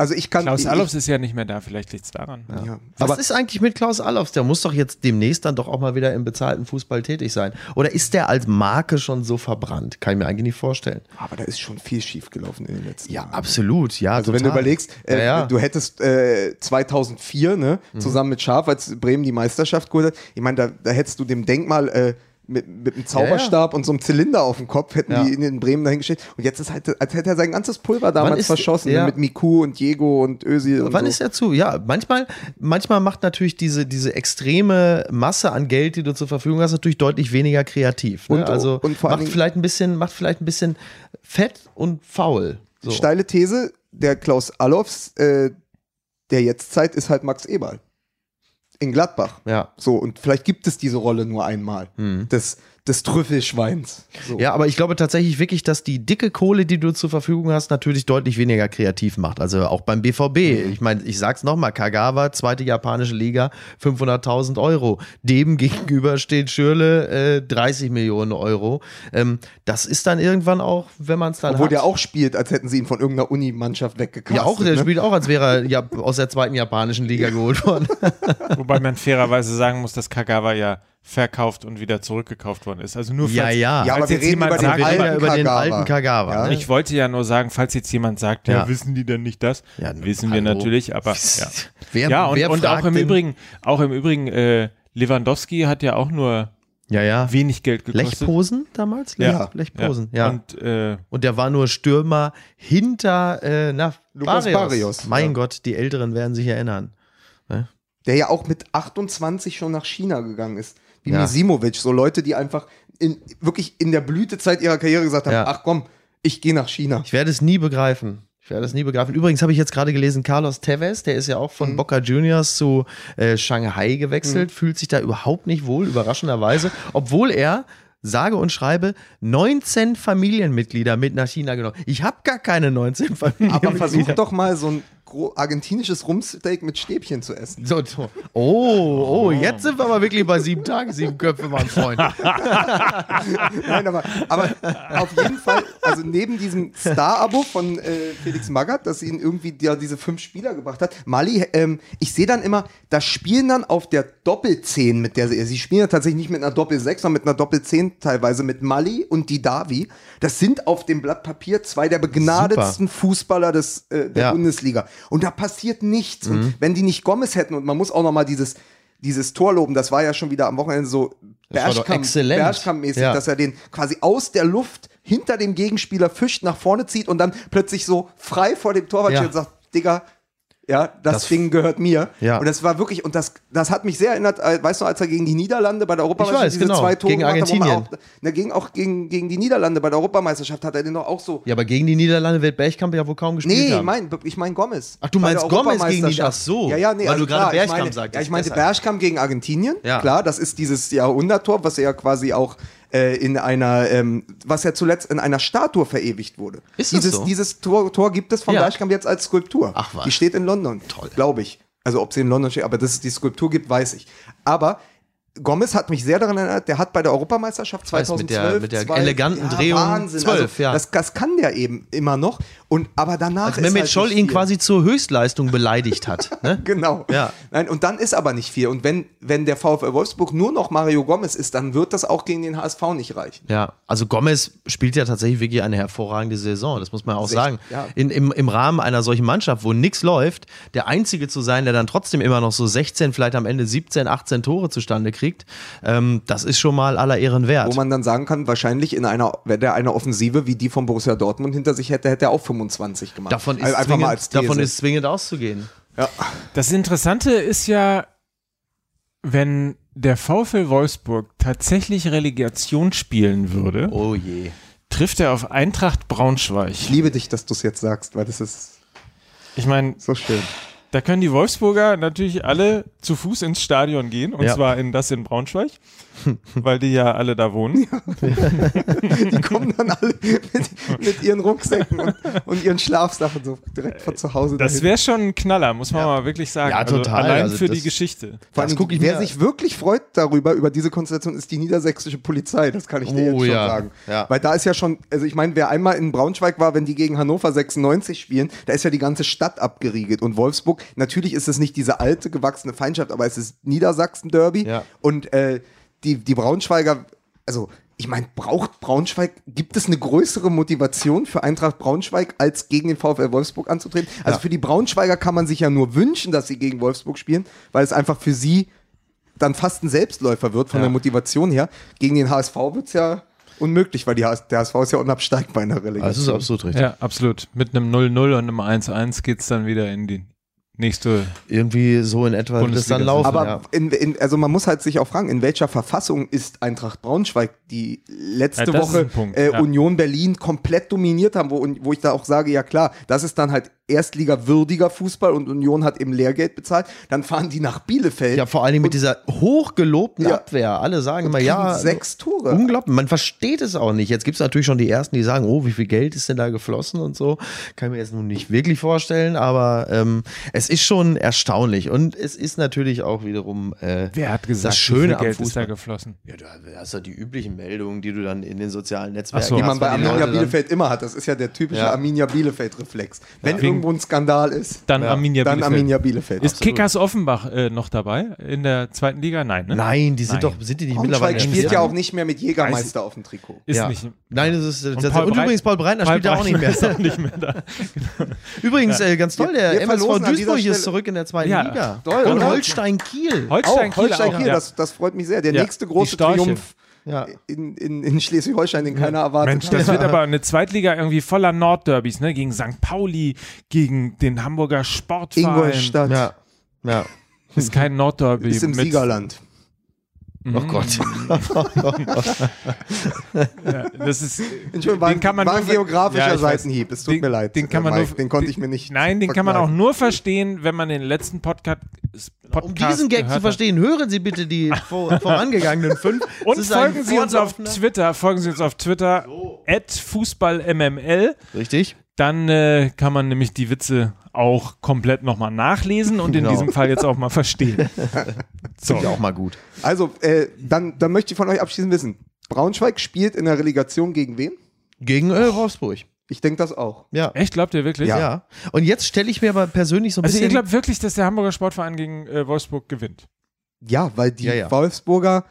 Also ich kann Klaus Allofs ist ja nicht mehr da, vielleicht liegt es daran. ja. Was Aber ist eigentlich mit Klaus Allofs? Der muss doch jetzt demnächst dann doch auch mal wieder im bezahlten Fußball tätig sein. Oder ist der als Marke schon so verbrannt? Kann ich mir eigentlich nicht vorstellen. aber da ist schon viel schief gelaufen in den letzten Ja, Jahren. absolut. Ja, Also wenn du total. überlegst, äh, Ja, ja. du hättest äh, 2004 ne, zusammen mit Scharf, als Bremen die Meisterschaft geholt hat, ich meine, da, da hättest du dem Denkmal äh, mit, mit einem Zauberstab und so einem Zylinder auf dem Kopf, hätten Ja. die in den Bremen dahingestellt. Und jetzt ist halt, als hätte er sein ganzes Pulver damals ist- verschossen, ja. mit Miku und Diego und Özil und Wann so. ist er zu? Ja, manchmal, manchmal macht natürlich diese, diese extreme Masse an Geld, die du zur Verfügung hast, natürlich deutlich weniger kreativ. Ne? Und- also und macht Dingen- vielleicht ein bisschen, macht vielleicht ein bisschen fett und faul. So. Steile These, der Klaus Allofs, äh, der jetzt Zeit ist halt Max Eberl. In Gladbach. Ja. So, und vielleicht gibt es diese Rolle nur einmal. Des, des Trüffelschweins. So. Ja, aber ich glaube tatsächlich wirklich, dass die dicke Kohle, die du zur Verfügung hast, natürlich deutlich weniger kreativ macht. Also auch beim BVB. Ich meine, ich sag's nochmal, Kagawa, zweite japanische Liga, 500.000 Euro. Dem (laughs) gegenüber steht Schürle äh, 30 Millionen Euro. Ähm, das ist dann irgendwann auch, wenn man es dann Obwohl hat. der auch spielt, als hätten sie ihn von irgendeiner Uni-Mannschaft weggekastet. ja, auch, der ne? spielt auch, als wäre er ja, aus der zweiten japanischen Liga (laughs) geholt worden. Wobei man fairerweise sagen muss, dass Kagawa ja verkauft und wieder zurückgekauft worden ist. Also nur falls, Ja, ja. Ja, aber falls wir jetzt reden jemand über den sagt, Wir ja alten über den Kagawa. alten Kagawa. Ja. ne? Ich wollte ja nur sagen, falls jetzt jemand sagt, ja, Ja. wissen die denn nicht das? Ja, wissen wir hallo. natürlich, aber (laughs) ja. Wer, ja, und, wer und auch im Übrigen, auch im Übrigen, äh, Lewandowski hat ja auch nur Ja, ja. wenig Geld gekostet. Lechposen damals? Ja. Lechposen, ja. Und, Und äh, der war nur Stürmer hinter, äh, na, Lukas Barrios, Mein ja. Gott, die Älteren werden sich erinnern. Der ja auch mit 28 schon nach China gegangen ist. Wie Ja. Misimovic. So Leute, die einfach in, wirklich in der Blütezeit ihrer Karriere gesagt haben, Ja. ach komm, ich gehe nach China. Ich werde es nie begreifen. Ich werde es nie begreifen. Übrigens habe ich jetzt gerade gelesen, Carlos Tevez, der ist ja auch Mhm. von Boca Juniors zu äh, Shanghai gewechselt, fühlt sich da überhaupt nicht wohl, überraschenderweise, obwohl er sage und schreibe 19 Familienmitglieder mit nach China genommen. Ich habe gar keine 19 Familienmitglieder. Aber versuch doch mal so ein argentinisches Rumsteak mit Stäbchen zu essen. So, so. Oh, oh, jetzt sind wir aber wirklich bei sieben Tage, sieben Köpfe, mein Freund. (laughs) Nein, aber, aber auf jeden Fall, also neben diesem Star-Abo von äh, Felix Magath, dass ihn irgendwie ja, diese fünf Spieler gebracht hat, Mali, ähm, ich sehe dann immer, da spielen dann auf der Doppelzehn, mit der sie, sie spielen ja tatsächlich nicht mit einer Doppel-Sechs, sondern mit einer Doppelzehn teilweise, mit Mali und Didavi. Das sind auf dem Blatt Papier zwei der begnadetsten Fußballer des, äh, der Ja. Bundesliga. Und da passiert nichts. Und wenn die nicht Gomez hätten, und man muss auch noch mal dieses dieses Tor loben, das war ja schon wieder am Wochenende so Bergkamp-. Bergkamp-mäßig, Ja. dass er den quasi aus der Luft hinter dem Gegenspieler fischt, nach vorne zieht und dann plötzlich so frei vor dem Torwart Ja. steht und sagt, Digga, ja, das, Das- Ding gehört mir. Ja. Und das war wirklich, und das, das hat mich sehr erinnert, äh, weißt du, als er gegen die Niederlande bei der Europameisterschaft weiß, genau. zwei Tore Gegen Argentinien. Auch, na, gegen, auch gegen, gegen die Niederlande bei der Europameisterschaft hat er den doch auch so. Ja, aber gegen die Niederlande wird Bergkamp ja wohl kaum gespielt Nee, haben. mein, ich meine Gomez. Ach, du meinst Gomez gegen die- ach so, Ja, ja, nee, weil also du gerade Bergkamp meine, sagtest, Ja, ich meinte. Bergkamp gegen Argentinien. Ja. Klar, das ist dieses Jahrhunderttor, was er ja quasi auch äh, in einer, ähm, was ja zuletzt in einer Statue verewigt wurde. Ist das dieses, so? Dieses Tor, Tor gibt es von Ja. Bergkamp jetzt als Skulptur. Ach, was. Die steht in London. Toll. Glaube ich. Also ob sie in London steht, aber dass es die Skulptur gibt, weiß ich. Aber Gomez hat mich sehr daran erinnert, der hat bei der Europameisterschaft weiß, 2012 mit der- mit der eleganten ja, Drehung Wahnsinn. 12, also, ja. Das, das kann der eben immer noch. Und aber danach Als Mehmet halt Scholl ihn quasi zur Höchstleistung beleidigt hat. (laughs) Ne? Genau. Ja. Nein, und dann ist aber nicht viel. Und wenn, wenn der VfL Wolfsburg nur noch Mario Gomez ist, dann wird das auch gegen den HSV nicht reichen. Ja, also Gomez spielt ja tatsächlich wirklich eine hervorragende Saison, das muss man auch Sehr, sagen. ja. In, im, Im Rahmen einer solchen Mannschaft, wo nichts läuft, der Einzige zu sein, der dann trotzdem immer noch so 16, vielleicht am Ende 17, 18 Tore zustande kriegt, ähm, das ist schon mal aller Ehren wert. Wo man dann sagen kann, wahrscheinlich in einer, wenn der eine Offensive wie die von Borussia Dortmund hinter sich hätte, hätte er auch 25 gemacht. davon, ist Also zwingend, mal als These. davon ist zwingend auszugehen. ja. Das Interessante ist ja, wenn der VfL Wolfsburg tatsächlich Relegation spielen würde, Oh je. trifft er auf Eintracht Braunschweig. Ich liebe dich, dass du es jetzt sagst, weil das ist Ich meine, so schön. Da können die Wolfsburger natürlich alle zu Fuß ins Stadion gehen, und Ja. zwar in das in Braunschweig, (laughs) weil die ja alle da wohnen. Die kommen dann alle mit, mit ihren Rucksäcken und, und ihren Schlafsachen so direkt von zu Hause Das wäre schon ein Knaller, muss man mal wirklich sagen. Ja, total. Also allein Also für das- die Geschichte. Vor allem, guck ich wer mir- sich wirklich freut darüber, über diese Konstellation, ist die niedersächsische Polizei. Das kann ich dir Oh, jetzt schon ja. sagen. Ja. Weil da ist ja schon, also ich meine, wer einmal in Braunschweig war, wenn die gegen Hannover 96 spielen, da ist ja die ganze Stadt abgeriegelt. Und Wolfsburg, natürlich ist es nicht diese alte, gewachsene Feindschaft, aber es ist Niedersachsen-Derby. Ja. Und äh, die, die Braunschweiger, also ich meine, braucht Braunschweig, gibt es eine größere Motivation für Eintracht Braunschweig, als gegen den VfL Wolfsburg anzutreten? Also Ja. für die Braunschweiger kann man sich ja nur wünschen, dass sie gegen Wolfsburg spielen, weil es einfach für sie dann fast ein Selbstläufer wird von Ja. der Motivation her. Gegen den HSV wird es ja unmöglich, weil die HS, der HSV ist ja unabsteigbar in der Relegation. Das ist absolut richtig. Ja, absolut. Mit einem 0-0 und einem 1-1 geht es dann wieder in die nächste. Irgendwie so in etwa wird es dann laufen. Aber ja. in, in, also man muss halt sich auch fragen, in welcher Verfassung ist Eintracht Braunschweig, die letzte Ja, Woche äh, ja. Union Berlin komplett dominiert haben, wo, wo ich da auch sage, ja klar, das ist dann halt Erstliga-würdiger Fußball und Union hat eben Lehrgeld bezahlt. Dann fahren die nach Bielefeld. Ja, vor allen Dingen mit dieser hochgelobten Ja. Abwehr. Alle sagen immer, ja. sechs Tore. Unglaublich. Man versteht es auch nicht. Jetzt gibt es natürlich schon die Ersten, die sagen, oh, wie viel Geld ist denn da geflossen und so. Kann ich mir jetzt nun nicht wirklich vorstellen, aber ähm, es ist schon erstaunlich. Und es ist natürlich auch wiederum äh, Wer hat gesagt, das Schöne wie viel am Geld ist da Fußball. geflossen? Ja, du hast ja die üblichen Meldungen, die du dann in den sozialen Ach Netzwerken so. die man bei Arminia Bielefeld immer hat. Das ist ja der typische Ja. Arminia Bielefeld-Reflex. Wenn Wegen irgendwo ein Skandal ist, Dann Ja, Arminia dann Bielefeld. Arminia Bielefeld. Ist Kickers Offenbach äh, noch dabei in der zweiten Liga? Nein, ne? Nein, die sind Nein. doch, sind die nicht mittlerweile Braunschweig spielt in ja auch nicht mehr mit Jägermeister auf dem Trikot. Ist ja. nicht. Nein, das ist das, und, Paul Breit- übrigens Paul Breitner spielt ja auch nicht mehr. Ist auch nicht mehr da. (laughs) Übrigens äh, ganz toll, der wir MSV Duisburg Stelle- ist zurück in der zweiten Ja, Liga. toll, und? Holstein Kiel. Holstein auch Holstein auch, Kiel, ja. das, das freut mich sehr. Der Ja, nächste große. Triumph Ja. in, in, in Schleswig-Holstein, den keiner erwartet Mensch, hat. das wird (laughs) aber eine Zweitliga irgendwie voller Nordderbys, ne? Gegen St. Pauli, gegen den Hamburger Sportverein. Ingolstadt Ja. Ja. Ist kein Nordderby. ist im mit- Siegerland. Oh Gott. Ja, das ist, Entschuldigung, war, den kann man war nur ein geografischer Ja. Seitenhieb. Es tut Den- mir leid. den kann man Mike, nur- den konnte den- ich mir nicht Nein, den kann man auch nur verstehen, wenn man den letzten Podcast, Podcast Um diesen Gag zu hat. verstehen, hören Sie bitte die (laughs) vor, vorangegangenen fünf. Und folgen Sie uns auf Twitter, folgen Sie uns auf Twitter, at FußballMML. Richtig. Dann äh, kann man nämlich die Witze auch komplett nochmal nachlesen und in Genau. diesem Fall jetzt auch mal verstehen. (laughs) So. Finde ich auch mal gut. Also, äh, dann, dann möchte ich von euch abschließend wissen. Braunschweig spielt in der Relegation gegen wen? Gegen äh, Wolfsburg. Ich denke das auch. Ja. Echt, glaubt ihr wirklich? Ja. Und jetzt stelle ich mir aber persönlich so ein Also ihr bisschen. glaubt wirklich, dass der Hamburger Sportverein gegen äh, Wolfsburg gewinnt? Ja, weil die Ja, ja. Wolfsburger,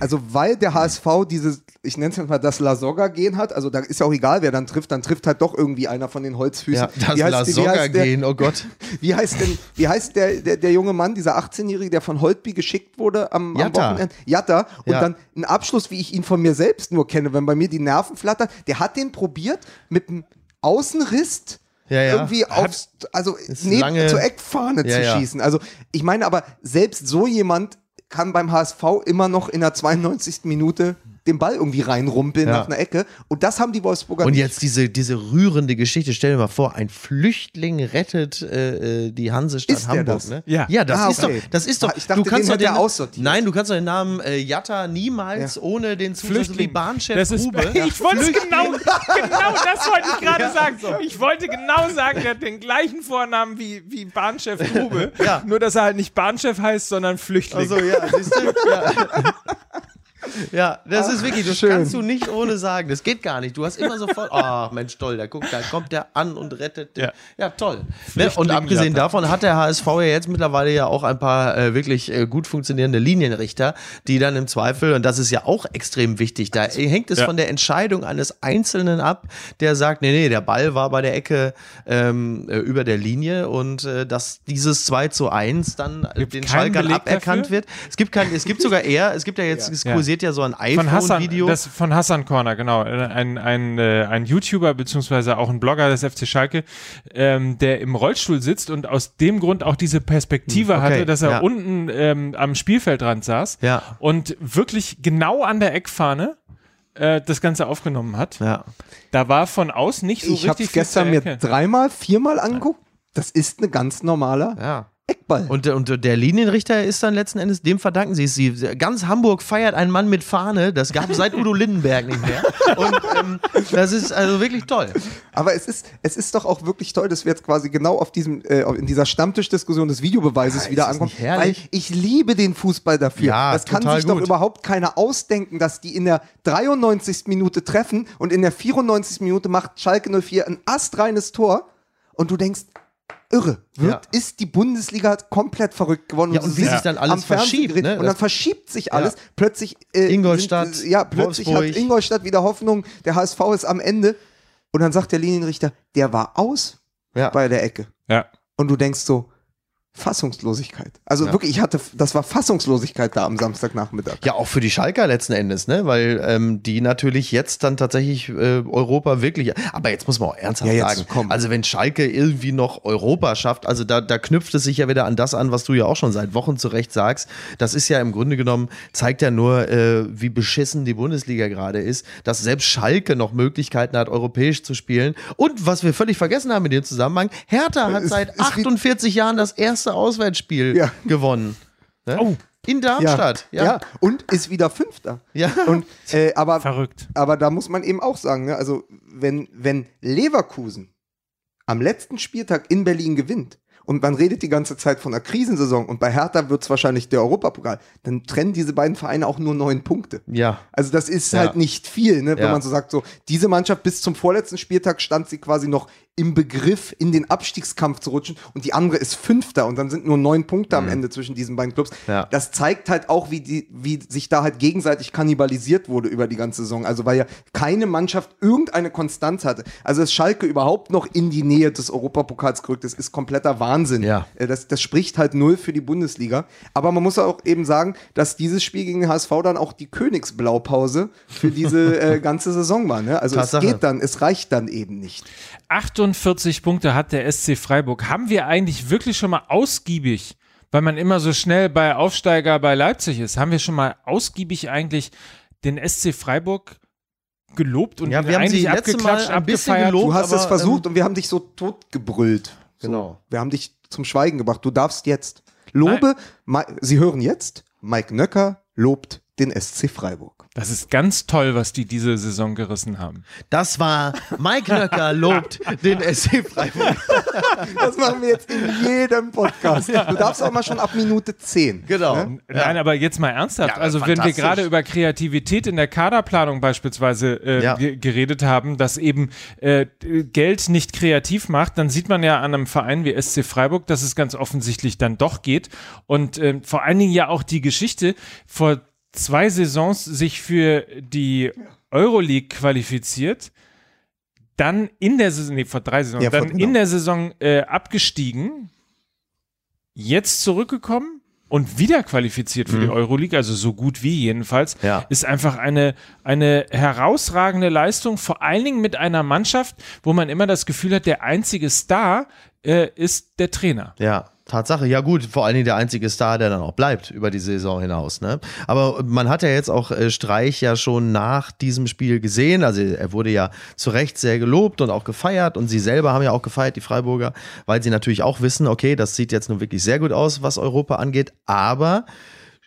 also weil der HSV dieses, ich nenne es jetzt mal das La Soga-Gen hat, also da ist ja auch egal, wer dann trifft, dann trifft halt doch irgendwie einer von den Holzfüßen. ja, das wie, La heißt, wie, Soga heißt der, gehen, oh Gott. (laughs) wie heißt denn, wie heißt der, der, der junge Mann, dieser 18-Jährige, der von Holtby geschickt wurde am, am Jatta. Wochenende? Jatta. Und Ja. dann ein Abschluss, wie ich ihn von mir selbst nur kenne, wenn bei mir die Nerven flattern, der hat den probiert mit einem Außenriss Ja, ja. irgendwie aufs, also neben, zur Eckfahne Ja, zu schießen. Also ich meine aber, selbst so jemand kann beim HSV immer noch in der 92. Minute den Ball irgendwie reinrumpeln Ja. nach einer Ecke. Und das haben die Wolfsburger Und nicht. jetzt diese, diese rührende Geschichte, stell dir mal vor, ein Flüchtling rettet äh, äh, die Hansestadt Ist der Hamburg. das? Ne? Ja. ja, das Ah, ist okay. doch, das ist doch, Ich dachte, du kannst den den, aussortiert. Nein, du kannst doch den Namen äh, Jatta niemals ohne den wie Flüchtling. Bahnchef Das ist, Grube. ich wollte genau, genau das wollte ich gerade sagen. Ich wollte genau sagen, der hat den gleichen Vornamen wie, wie Bahnchef Grube. Ja. Nur, dass er halt nicht Bahnchef heißt, sondern Flüchtling. Also ja, siehst du? Ja. (laughs) Ja, das ist wirklich, das schön. kannst du nicht ohne sagen. Das geht gar nicht. Du hast immer sofort, (laughs) oh Mensch, toll, da guckt, da kommt der an und rettet den. Ja. Ja, toll. Ne? Und abgesehen davon hat der HSV ja jetzt mittlerweile ja auch ein paar äh, wirklich äh, gut funktionierende Linienrichter, die dann im Zweifel, und das ist ja auch extrem wichtig, da hängt es Ja. von der Entscheidung eines Einzelnen ab, der sagt, nee, nee, der Ball war bei der Ecke ähm, äh, über der Linie und äh, dass dieses 2 zu 1 dann den Schalkern aberkannt dafür? wird. Es gibt kein, es gibt sogar eher, es gibt ja jetzt, es Ja. kursiert ja so ein Von Hassan, iPhone-Video. das von Hassan Corner, genau. Ein, ein, äh, ein YouTuber beziehungsweise auch ein Blogger des FC Schalke, ähm, der im Rollstuhl sitzt und aus dem Grund auch diese Perspektive Hm, okay, hatte, dass er ja. unten ähm, am Spielfeldrand saß Ja. und wirklich genau an der Eckfahne äh, das Ganze aufgenommen hat. Ja. Da war von außen nicht so ich habe richtig es viel gestern mir dreimal, viermal angeguckt. Das ist ein ganz normaler Ja. Eckball. Und, der- und der Linienrichter ist dann letzten Endes, dem verdanken sie es. Sie, ganz Hamburg feiert einen Mann mit Fahne. Das gab es seit Udo Lindenberg nicht mehr. Und ähm, das ist also wirklich toll. Aber es ist, es ist doch auch wirklich toll, dass wir jetzt quasi genau auf diesem, äh, in dieser Stammtischdiskussion des Videobeweises Ja, wieder ankommen. Weil ich liebe den Fußball dafür. Ja, das kann sich doch gut. überhaupt keiner ausdenken, dass die in der 93. Minute treffen und in der 94. Minute macht Schalke 04 ein astreines Tor und du denkst, irre, wird, Ja. ist die Bundesliga komplett verrückt geworden. Ja, und wie sich dann alles verschiebt, ne? Und dann Das- verschiebt sich alles. Plötzlich äh, Ingolstadt, sind, ja, plötzlich Wolfsburg. hat Ingolstadt wieder Hoffnung, der HSV ist am Ende. Und dann sagt der Linienrichter, der war aus Ja. bei der Ecke. Ja. Und du denkst so, Fassungslosigkeit. Also Ja. wirklich, ich hatte, das war Fassungslosigkeit da am Samstagnachmittag. Ja, auch für die Schalker letzten Endes, ne? Weil ähm, die natürlich jetzt dann tatsächlich äh, Europa wirklich. Aber jetzt muss man auch ernsthaft Ja, jetzt sagen. komm. Also wenn Schalke irgendwie noch Europa schafft, also da, da knüpft es sich ja wieder an das an, was du ja auch schon seit Wochen zu Recht sagst. Das ist ja im Grunde genommen, zeigt ja nur, äh, wie beschissen die Bundesliga gerade ist, dass selbst Schalke noch Möglichkeiten hat, europäisch zu spielen. Und was wir völlig vergessen haben in dem Zusammenhang, Hertha hat seit ist wie- 48 Jahren das erste Auswärtsspiel Ja. gewonnen. Ne? Oh. In Darmstadt. ja. und ist wieder Fünfter. Ja. Und, äh, aber, Verrückt. aber da muss man eben auch sagen, ne, also wenn, wenn Leverkusen am letzten Spieltag in Berlin gewinnt und man redet die ganze Zeit von einer Krisensaison und bei Hertha wird es wahrscheinlich der Europapokal, dann trennen diese beiden Vereine auch nur neun Punkte. Ja. Also das ist Ja. halt nicht viel, ne? wenn Ja. man so sagt, so diese Mannschaft bis zum vorletzten Spieltag stand sie quasi noch im Begriff, in den Abstiegskampf zu rutschen und die andere ist Fünfter und dann sind nur neun Punkte am Ende zwischen diesen beiden Clubs. Ja. Das zeigt halt auch, wie, die, wie sich da halt gegenseitig kannibalisiert wurde über die ganze Saison. Also weil ja keine Mannschaft irgendeine Konstanz hatte. Also dass Schalke überhaupt noch in die Nähe des Europapokals gerückt ist, ist kompletter Wahnsinn. Ja. Äh, Das, das spricht halt null für die Bundesliga. Aber man muss auch eben sagen, dass dieses Spiel gegen den HSV dann auch die Königsblaupause für diese (laughs) äh, ganze Saison war. Ne? Also Tatsache. es geht dann, es reicht dann eben nicht. 48 Punkte hat der SC Freiburg. Haben wir eigentlich wirklich schon mal ausgiebig, weil man immer so schnell bei Aufsteiger bei Leipzig ist, haben wir schon mal ausgiebig eigentlich den SC Freiburg gelobt und Ja, wir haben eigentlich sie letzte Mal abgeklatscht, ein bisschen abgefeiert? gelobt. Du hast aber, es versucht ähm, und wir haben dich so totgebrüllt. So. Genau. Wir haben dich zum Schweigen gebracht. Du darfst jetzt. Lobe, Ma Sie hören jetzt, Mike Nöcker lobt den SC Freiburg. Das ist ganz toll, was die diese Saison gerissen haben. Das war Mike Nöcker lobt (laughs) den SC Freiburg. Das machen wir jetzt in jedem Podcast. Du darfst auch mal schon ab Minute 10. Genau. Ne? Nein, aber jetzt mal ernsthaft. Ja, also wenn wir gerade über Kreativität in der Kaderplanung beispielsweise äh, Ja. ge- geredet haben, dass eben äh, Geld nicht kreativ macht, dann sieht man ja an einem Verein wie SC Freiburg, dass es ganz offensichtlich dann doch geht. Und ähm, vor allen Dingen ja auch die Geschichte vor zwei Saisons sich für die Euroleague qualifiziert, dann in der Saison, nee, vor drei Saisons, Ja, dann genau. in der Saison äh, abgestiegen, jetzt zurückgekommen und wieder qualifiziert für die Euroleague, also so gut wie jedenfalls, Ja. ist einfach eine, eine herausragende Leistung, vor allen Dingen mit einer Mannschaft, wo man immer das Gefühl hat, der einzige Star äh, ist der Trainer. Ja, Tatsache. Ja gut, vor allen Dingen der einzige Star, der dann auch bleibt über die Saison hinaus. Ne? Aber man hat ja jetzt auch äh, Streich ja schon nach diesem Spiel gesehen. Also er wurde ja zu Recht sehr gelobt und auch gefeiert. Und sie selber haben ja auch gefeiert, die Freiburger, weil sie natürlich auch wissen, okay, das sieht jetzt nun wirklich sehr gut aus, was Europa angeht. Aber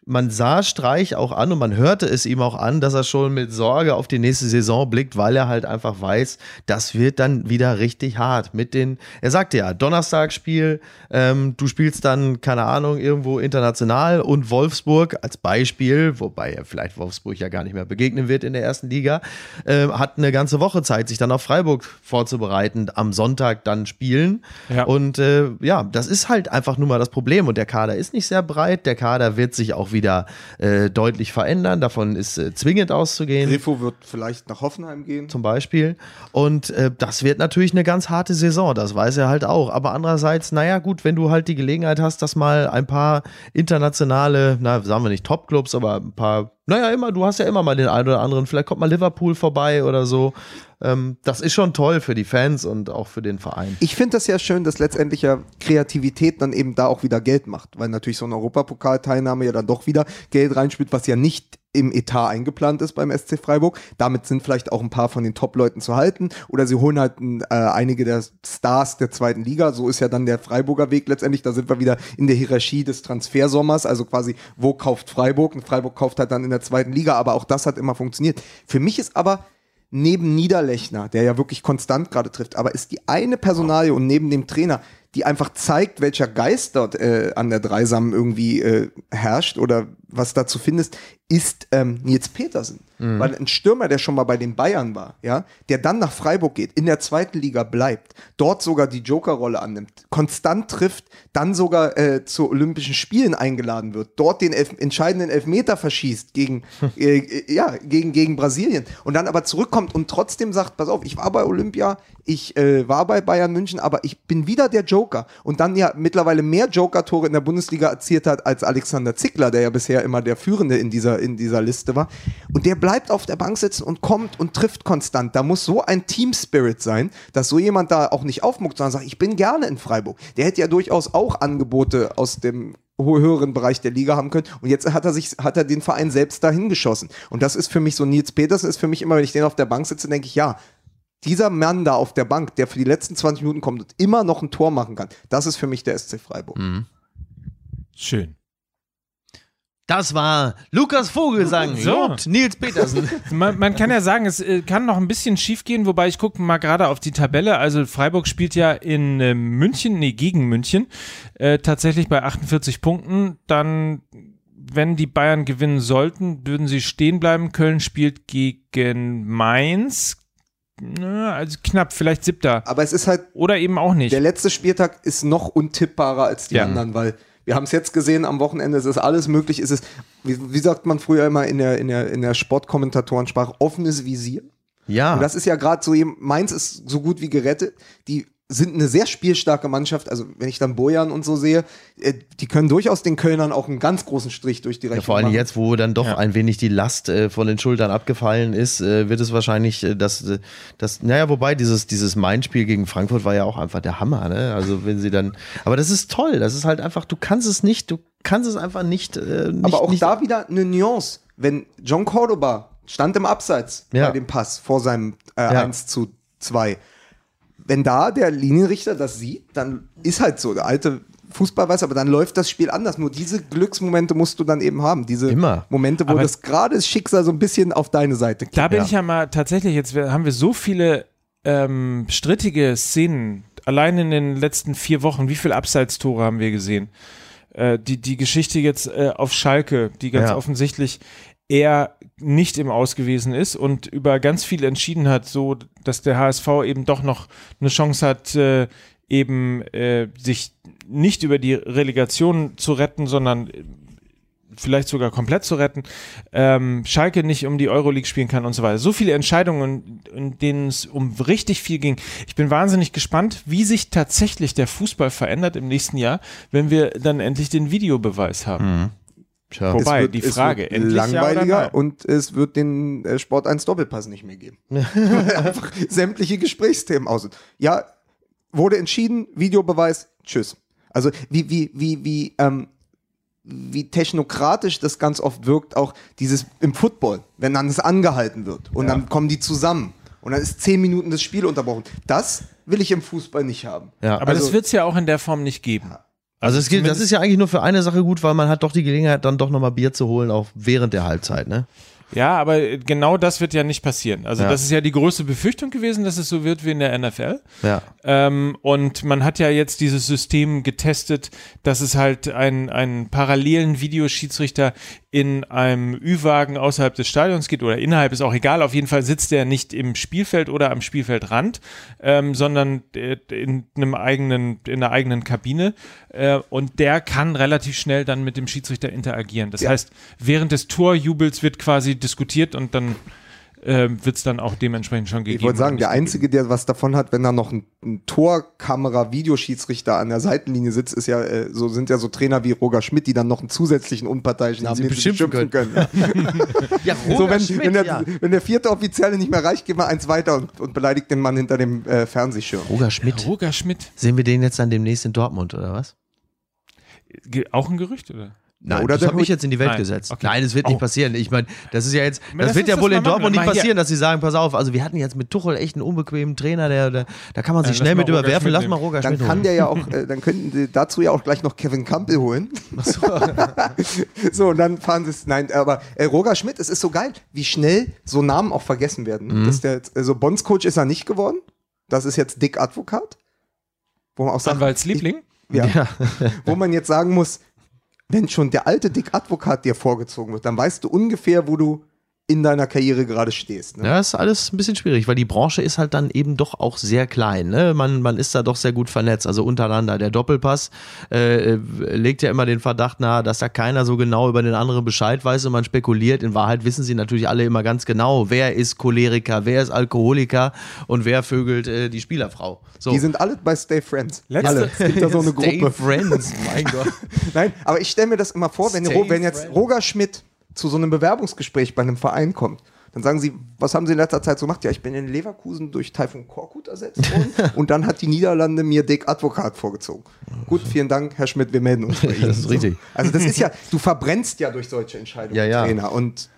man sah Streich auch an und man hörte es ihm auch an, dass er schon mit Sorge auf die nächste Saison blickt, weil er halt einfach weiß, das wird dann wieder richtig hart. Mit den, er sagte ja, Donnerstagsspiel, ähm, du spielst dann, keine Ahnung, irgendwo international und Wolfsburg als Beispiel, wobei er vielleicht Wolfsburg ja gar nicht mehr begegnen wird in der ersten Liga, äh, hat eine ganze Woche Zeit, sich dann auf Freiburg vorzubereiten, am Sonntag dann spielen. Ja. Und äh, ja, das ist halt einfach nur mal das Problem. Und der Kader ist nicht sehr breit. Der Kader wird sich auch wieder äh, deutlich verändern. Davon ist äh, zwingend auszugehen. Grifo wird vielleicht nach Hoffenheim gehen. Zum Beispiel. Und äh, das wird natürlich eine ganz harte Saison, das weiß er halt auch. Aber andererseits, naja, gut, wenn du halt die Gelegenheit hast, dass mal ein paar internationale, na, sagen wir nicht Topclubs, aber ein paar, naja, immer, du hast ja immer mal den einen oder anderen, vielleicht kommt mal Liverpool vorbei oder so. Ähm, das ist schon toll für die Fans und auch für den Verein. Ich finde das ja schön, dass letztendlich ja Kreativität dann eben da auch wieder Geld macht, weil natürlich so eine Europapokalteilnahme ja dann doch wieder Geld reinspielt, was ja nicht im Etat eingeplant ist beim SC Freiburg. Damit sind vielleicht auch ein paar von den Top-Leuten zu halten oder sie holen halt äh, einige der Stars der zweiten Liga. So ist ja dann der Freiburger Weg letztendlich. Da sind wir wieder in der Hierarchie des Transfersommers, also quasi, wo kauft Freiburg? Und Freiburg kauft halt dann in der zweiten Liga, aber auch das hat immer funktioniert. Für mich ist aber neben Niederlechner, der ja wirklich konstant gerade trifft, aber ist die eine Personalie und neben dem Trainer, die einfach zeigt, welcher Geist dort äh, an der Dreisamen irgendwie äh, herrscht oder was da zu finden ist, ähm, Nils Petersen. Weil ein Stürmer, der schon mal bei den Bayern war, ja, der dann nach Freiburg geht, in der zweiten Liga bleibt, dort sogar die Jokerrolle annimmt, konstant trifft, dann sogar äh, zu Olympischen Spielen eingeladen wird, dort den elf entscheidenden Elfmeter verschießt gegen, (laughs) äh, äh, ja, gegen, gegen Brasilien und dann aber zurückkommt und trotzdem sagt, pass auf, ich war bei Olympia, ich äh, war bei Bayern München, aber ich bin wieder der Joker und dann ja mittlerweile mehr Joker-Tore in der Bundesliga erzielt hat als Alexander Zickler, der ja bisher immer der Führende in dieser, in dieser Liste war. Und der bleibt auf der Bank sitzen und kommt und trifft konstant. Da muss so ein Team-Spirit sein, dass so jemand da auch nicht aufmuckt, sondern sagt, ich bin gerne in Freiburg. Der hätte ja durchaus auch Angebote aus dem höheren Bereich der Liga haben können. Und jetzt hat er sich, hat er den Verein selbst dahin geschossen. Und das ist für mich so, Nils Petersen ist für mich immer, wenn ich den auf der Bank sitze, denke ich, ja, dieser Mann da auf der Bank, der für die letzten 20 Minuten kommt und immer noch ein Tor machen kann, das ist für mich der SC Freiburg. Schön. Das war Lukas Vogelsang, So. lobt Nils Petersen. (laughs) Man, man kann ja sagen, es äh, kann noch ein bisschen schief gehen, wobei ich gucke mal gerade auf die Tabelle. Also Freiburg spielt ja in äh, München, nee, gegen München, äh, tatsächlich bei 48 Punkten. Dann, wenn die Bayern gewinnen sollten, würden sie stehen bleiben. Köln spielt gegen Mainz. Also knapp, vielleicht siebter. Aber es ist halt, Oder eben auch nicht. der letzte Spieltag ist noch untippbarer als die Ja. anderen, weil wir haben es jetzt gesehen, am Wochenende es ist alles möglich. Es ist, wie, wie sagt man früher immer in der, in der, in der Sportkommentatorensprache, offenes Visier. Ja. Und das ist ja gerade so, jem- Mainz ist so gut wie gerettet. Die sind eine sehr spielstarke Mannschaft. Also wenn ich dann Bojan und so sehe, äh, die können durchaus den Kölnern auch einen ganz großen Strich durch die Rechnung Ja, vor allem machen. jetzt, wo dann doch Ja. ein wenig die Last äh, von den Schultern abgefallen ist, äh, wird es wahrscheinlich äh, das, das, naja, wobei dieses, dieses Main-Spiel gegen Frankfurt war ja auch einfach der Hammer, ne? Also wenn sie dann, aber das ist toll, das ist halt einfach, du kannst es nicht, du kannst es einfach nicht, nicht Aber auch nicht, da wieder eine Nuance. Wenn John Cordoba stand im Abseits Ja. bei dem Pass vor seinem äh, Ja. 1 zu 2. Wenn da der Linienrichter das sieht, dann ist halt so, der alte Fußball weiß, aber dann läuft das Spiel anders. Nur diese Glücksmomente musst du dann eben haben. Diese Immer. Momente, wo Aber- das gerade das Schicksal so ein bisschen auf deine Seite kippt. Da bin Ja. ich ja mal tatsächlich, jetzt haben wir so viele ähm, strittige Szenen, allein in den letzten vier Wochen, wie viele Abseitstore haben wir gesehen? Äh, die, die Geschichte jetzt äh, auf Schalke, die ganz Ja. offensichtlich eher nicht im Aus gewesen ist und über ganz viel entschieden hat, so dass der HSV eben doch noch eine Chance hat, äh, eben äh, sich nicht über die Relegation zu retten, sondern äh, vielleicht sogar komplett zu retten, ähm, Schalke nicht um die Euroleague spielen kann und so weiter. So viele Entscheidungen, in denen es um richtig viel ging. Ich bin wahnsinnig gespannt, wie sich tatsächlich der Fußball verändert im nächsten Jahr, wenn wir dann endlich den Videobeweis haben. Tja. Wobei, Es wird- die es Frage, wird endlich ja oder langweiliger nein? und es wird den äh, Sport 1 Doppelpass nicht mehr geben. (laughs) Einfach sämtliche Gesprächsthemen aus. Ja, wurde entschieden, Videobeweis, tschüss. Also wie, wie, wie, wie, ähm, wie technokratisch das ganz oft wirkt, auch dieses im Football, wenn dann das angehalten wird und dann kommen die zusammen und dann ist zehn Minuten das Spiel unterbrochen. Das will ich im Fußball nicht haben. Ja. Aber Also- das wird es ja auch in der Form nicht geben. Also es geht, das ist ja eigentlich nur für eine Sache gut, weil man hat doch die Gelegenheit, dann doch nochmal Bier zu holen, auch während der Halbzeit, ne? Ja, aber genau das wird ja nicht passieren. Also Ja. das ist ja die größte Befürchtung gewesen, dass es so wird wie in der NFL. Ja. Ähm, und man hat ja jetzt dieses System getestet, dass es halt einen, einen parallelen Videoschiedsrichter in einem Ü-Wagen außerhalb des Stadions gibt oder innerhalb, ist auch egal. Auf jeden Fall sitzt der nicht im Spielfeld oder am Spielfeldrand, ähm, sondern äh, in einem eigenen, in einer eigenen Kabine. Äh, und der kann relativ schnell dann mit dem Schiedsrichter interagieren. Das Ja. heißt, während des Torjubels wird quasi diskutiert und dann äh, wird es dann auch dementsprechend schon gegeben. Ich wollte sagen, der nicht Einzige, der was davon hat, wenn da noch ein, ein Torkamera-Videoschiedsrichter an der Seitenlinie sitzt, ist ja, äh, so sind ja so Trainer wie Roger Schmidt, die dann noch einen zusätzlichen Unparteiischen haben, den sie beschimpfen beschimpfen können. (laughs) Ja, so, wenn, wenn, der, wenn der vierte Offizielle nicht mehr reicht, geht mal eins weiter und, und beleidigt den Mann hinter dem äh, Fernsehschirm. Roger Schmidt. Roger Schmidt, Sehen wir den jetzt dann demnächst in Dortmund, oder was? Auch ein Gerücht, oder? Nein, Oder das habe ich jetzt in die Welt Nein, gesetzt. okay. Nein, es wird nicht Oh. passieren. Ich meine, das ist ja jetzt, das lass wird ja das wohl in. Dortmund nicht passieren, dass sie sagen, pass auf, also wir hatten jetzt mit Tuchel echt einen unbequemen Trainer, der, der da kann man sich Ja, lass schnell mit Roger überwerfen. Schmidt Lass mal. Roger Dann Schmidt kann holen. der ja auch, äh, dann könnten sie dazu ja auch gleich noch Kevin Campbell holen. (laughs) (laughs) so, und dann fahren sie es. Nein, aber äh, Roger Schmidt, es ist so geil, wie schnell so Namen auch vergessen werden. Mhm. Dass der, also Bondscoach ist er nicht geworden. Das ist jetzt Dick Advokat. Wo man auch sagt, Anwaltsliebling? ich, ja, Ja. wo man jetzt sagen muss, wenn schon der alte Dick Advokat dir vorgezogen wird, dann weißt du ungefähr, wo du in deiner Karriere gerade stehst. Ne? Ja, ist alles ein bisschen schwierig, weil die Branche ist halt dann eben doch auch sehr klein. Ne? Man, man ist da doch sehr gut vernetzt, also untereinander. Der Doppelpass äh, äh, legt ja immer den Verdacht nahe, dass da keiner so genau über den anderen Bescheid weiß und man spekuliert. In Wahrheit wissen sie natürlich alle immer ganz genau, wer ist Choleriker, wer ist Alkoholiker und wer vögelt äh, die Spielerfrau. So. Die sind alle bei Stay Friends. Letzte- alle. Es gibt da so eine (laughs) Stay Gruppe. Friends, mein Gott. (laughs) Nein, aber ich stelle mir das immer vor, wenn, Stay Ro- wenn jetzt. Roger Schmidt zu so einem Bewerbungsgespräch bei einem Verein kommt, dann sagen sie, was haben sie in letzter Zeit so gemacht? Ja, ich bin in Leverkusen durch Taifun Korkut ersetzt worden (laughs) und dann hat die Niederlande mir Dick Advokat vorgezogen. Gut, vielen Dank, Herr Schmidt, wir melden uns bei (laughs) Ihnen. Das ist richtig. Also das ist ja, (laughs) du verbrennst ja durch solche Entscheidungen, Ja, ja. Trainer und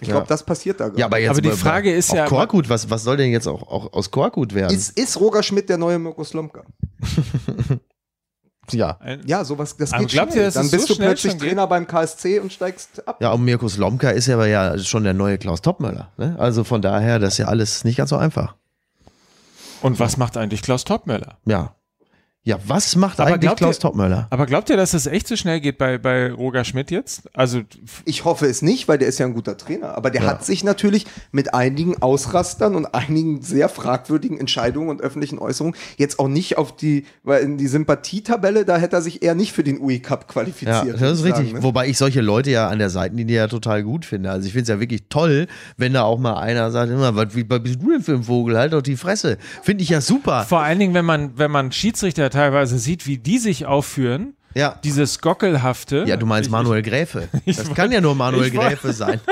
ich Ja. glaube, das passiert da gerade. Ja, aber jetzt Aber die Frage ist ja- Korkut, was, was soll denn jetzt auch, auch aus Korkut werden? ist, ist Roger Schmidt der neue Mirko Slomka? Ja. Ja, sowas, das Aber geht glaubt schnell. ihr, dass Dann bist so du schnell plötzlich schon geht? Trainer beim KSC und steigst ab. Ja, und Mirko Slomka ist ja aber ja schon der neue Klaus Topmöller. Ne? Also von daher, das ist ja alles nicht ganz so einfach. Und was macht eigentlich Klaus Topmöller? Ja. Ja, was macht Aber eigentlich glaubt Klaus ihr- Topmöller? Aber glaubt ihr, dass das echt so schnell geht bei, bei Roger Schmidt jetzt? Also, Ich hoffe es nicht, weil der ist ja ein guter Trainer. Aber der hat sich natürlich mit einigen Ausrastern und einigen sehr fragwürdigen Entscheidungen und öffentlichen Äußerungen jetzt auch nicht auf die, weil in die Sympathietabelle, da hätte er sich eher nicht für den UI Cup Ja, qualifiziert. das würde ist ich richtig. sagen, ne? Wobei ich solche Leute ja an der Seitenlinie ja total gut finde. Also ich finde es ja wirklich toll, wenn da auch mal einer sagt, immer, was, bist du denn für ein Vogel? Halt doch die Fresse. Finde ich ja super. vor allen Dingen, wenn man, wenn man Schiedsrichter teilweise sieht, wie die sich aufführen, Ja. dieses Gockelhafte. Ja, du meinst Ich- Manuel Gräfe. (laughs) Das kann ja nur Manuel wollt- Gräfe sein. (laughs)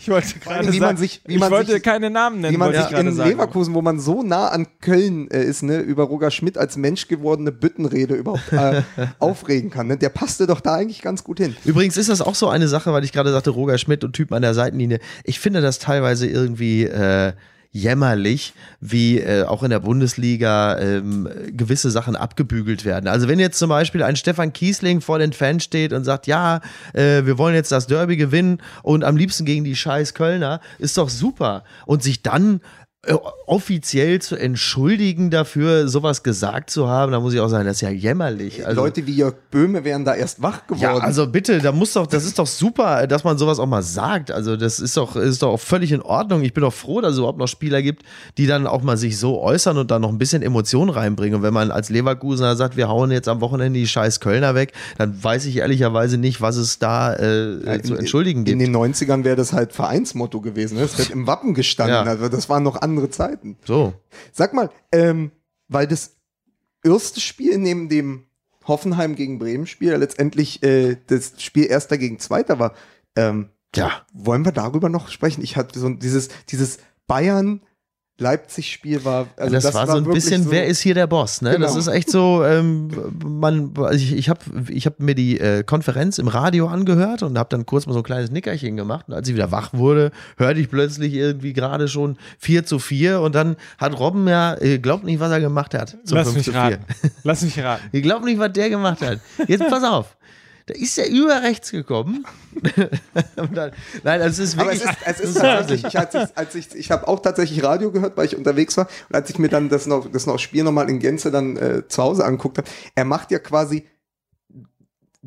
Ich wollte gerade wie man sich- wie ich man wollte sich- keine Namen nennen, Wie man sich gerade in sagen. Leverkusen, wo man so nah an Köln äh, ist, ne, über Roger Schmidt als Mensch gewordene Büttenrede überhaupt äh, (laughs) aufregen kann. Ne? Der passte doch da eigentlich ganz gut hin. Übrigens ist das auch so eine Sache, weil ich gerade sagte, Roger Schmidt und Typen an der Seitenlinie. Ich finde das teilweise irgendwie äh, jämmerlich, wie äh, auch in der Bundesliga ähm, gewisse Sachen abgebügelt werden. Also wenn jetzt zum Beispiel ein Stefan Kiesling vor den Fans steht und sagt, ja, äh, wir wollen jetzt das Derby gewinnen und am liebsten gegen die scheiß Kölner, ist doch super. Und sich dann offiziell zu entschuldigen dafür, sowas gesagt zu haben, da muss ich auch sagen, das ist ja jämmerlich. Also, Leute wie Jörg Böhme wären da erst wach geworden. ja, also bitte, da muss doch, das ist doch super, dass man sowas auch mal sagt. Also das ist doch, ist doch auch völlig in Ordnung. Ich bin doch froh, dass es überhaupt noch Spieler gibt, die dann auch mal sich so äußern und dann noch ein bisschen Emotion reinbringen. Und wenn man als Leverkusener sagt, wir hauen jetzt am Wochenende die scheiß Kölner weg, dann weiß ich ehrlicherweise nicht, was es da äh, Ja, zu in- entschuldigen In gibt. den 90ern wäre das halt Vereinsmotto gewesen. Ne? Das wird im Wappen gestanden. Ja. Also das waren noch andere Zeiten. So. Sag mal, ähm, weil das erste Spiel neben dem Hoffenheim gegen Bremen Spiel letztendlich äh, das Spiel erster gegen zweiter war. Ähm, Ja. wollen wir darüber noch sprechen? Ich hatte so dieses, dieses Bayern Leipzig-Spiel war, also das, war so ein bisschen, so, wer ist hier der Boss? Ne? Das Genau. ist echt so, ähm, man, also ich, ich habe ich hab mir die äh, Konferenz im Radio angehört und habe dann kurz mal so ein kleines Nickerchen gemacht. Und als ich wieder wach wurde, hörte ich plötzlich irgendwie gerade schon 4 zu 4 und dann hat Robben ja, äh, glaubt nicht, was er gemacht hat. zum Lass 5 mich zu 4. raten. Lass mich raten. (laughs) Ich glaube nicht, was der gemacht hat. Jetzt pass auf. Da ist er über rechts gekommen. (laughs) Dann, nein, das ist Aber wirklich. es ist, es ist (laughs) ist tatsächlich, ich, als ich, als ich, ich habe auch tatsächlich Radio gehört, weil ich unterwegs war. Und als ich mir dann das noch, das noch Spiel nochmal in Gänze dann äh, zu Hause angeguckt habe, er macht ja quasi,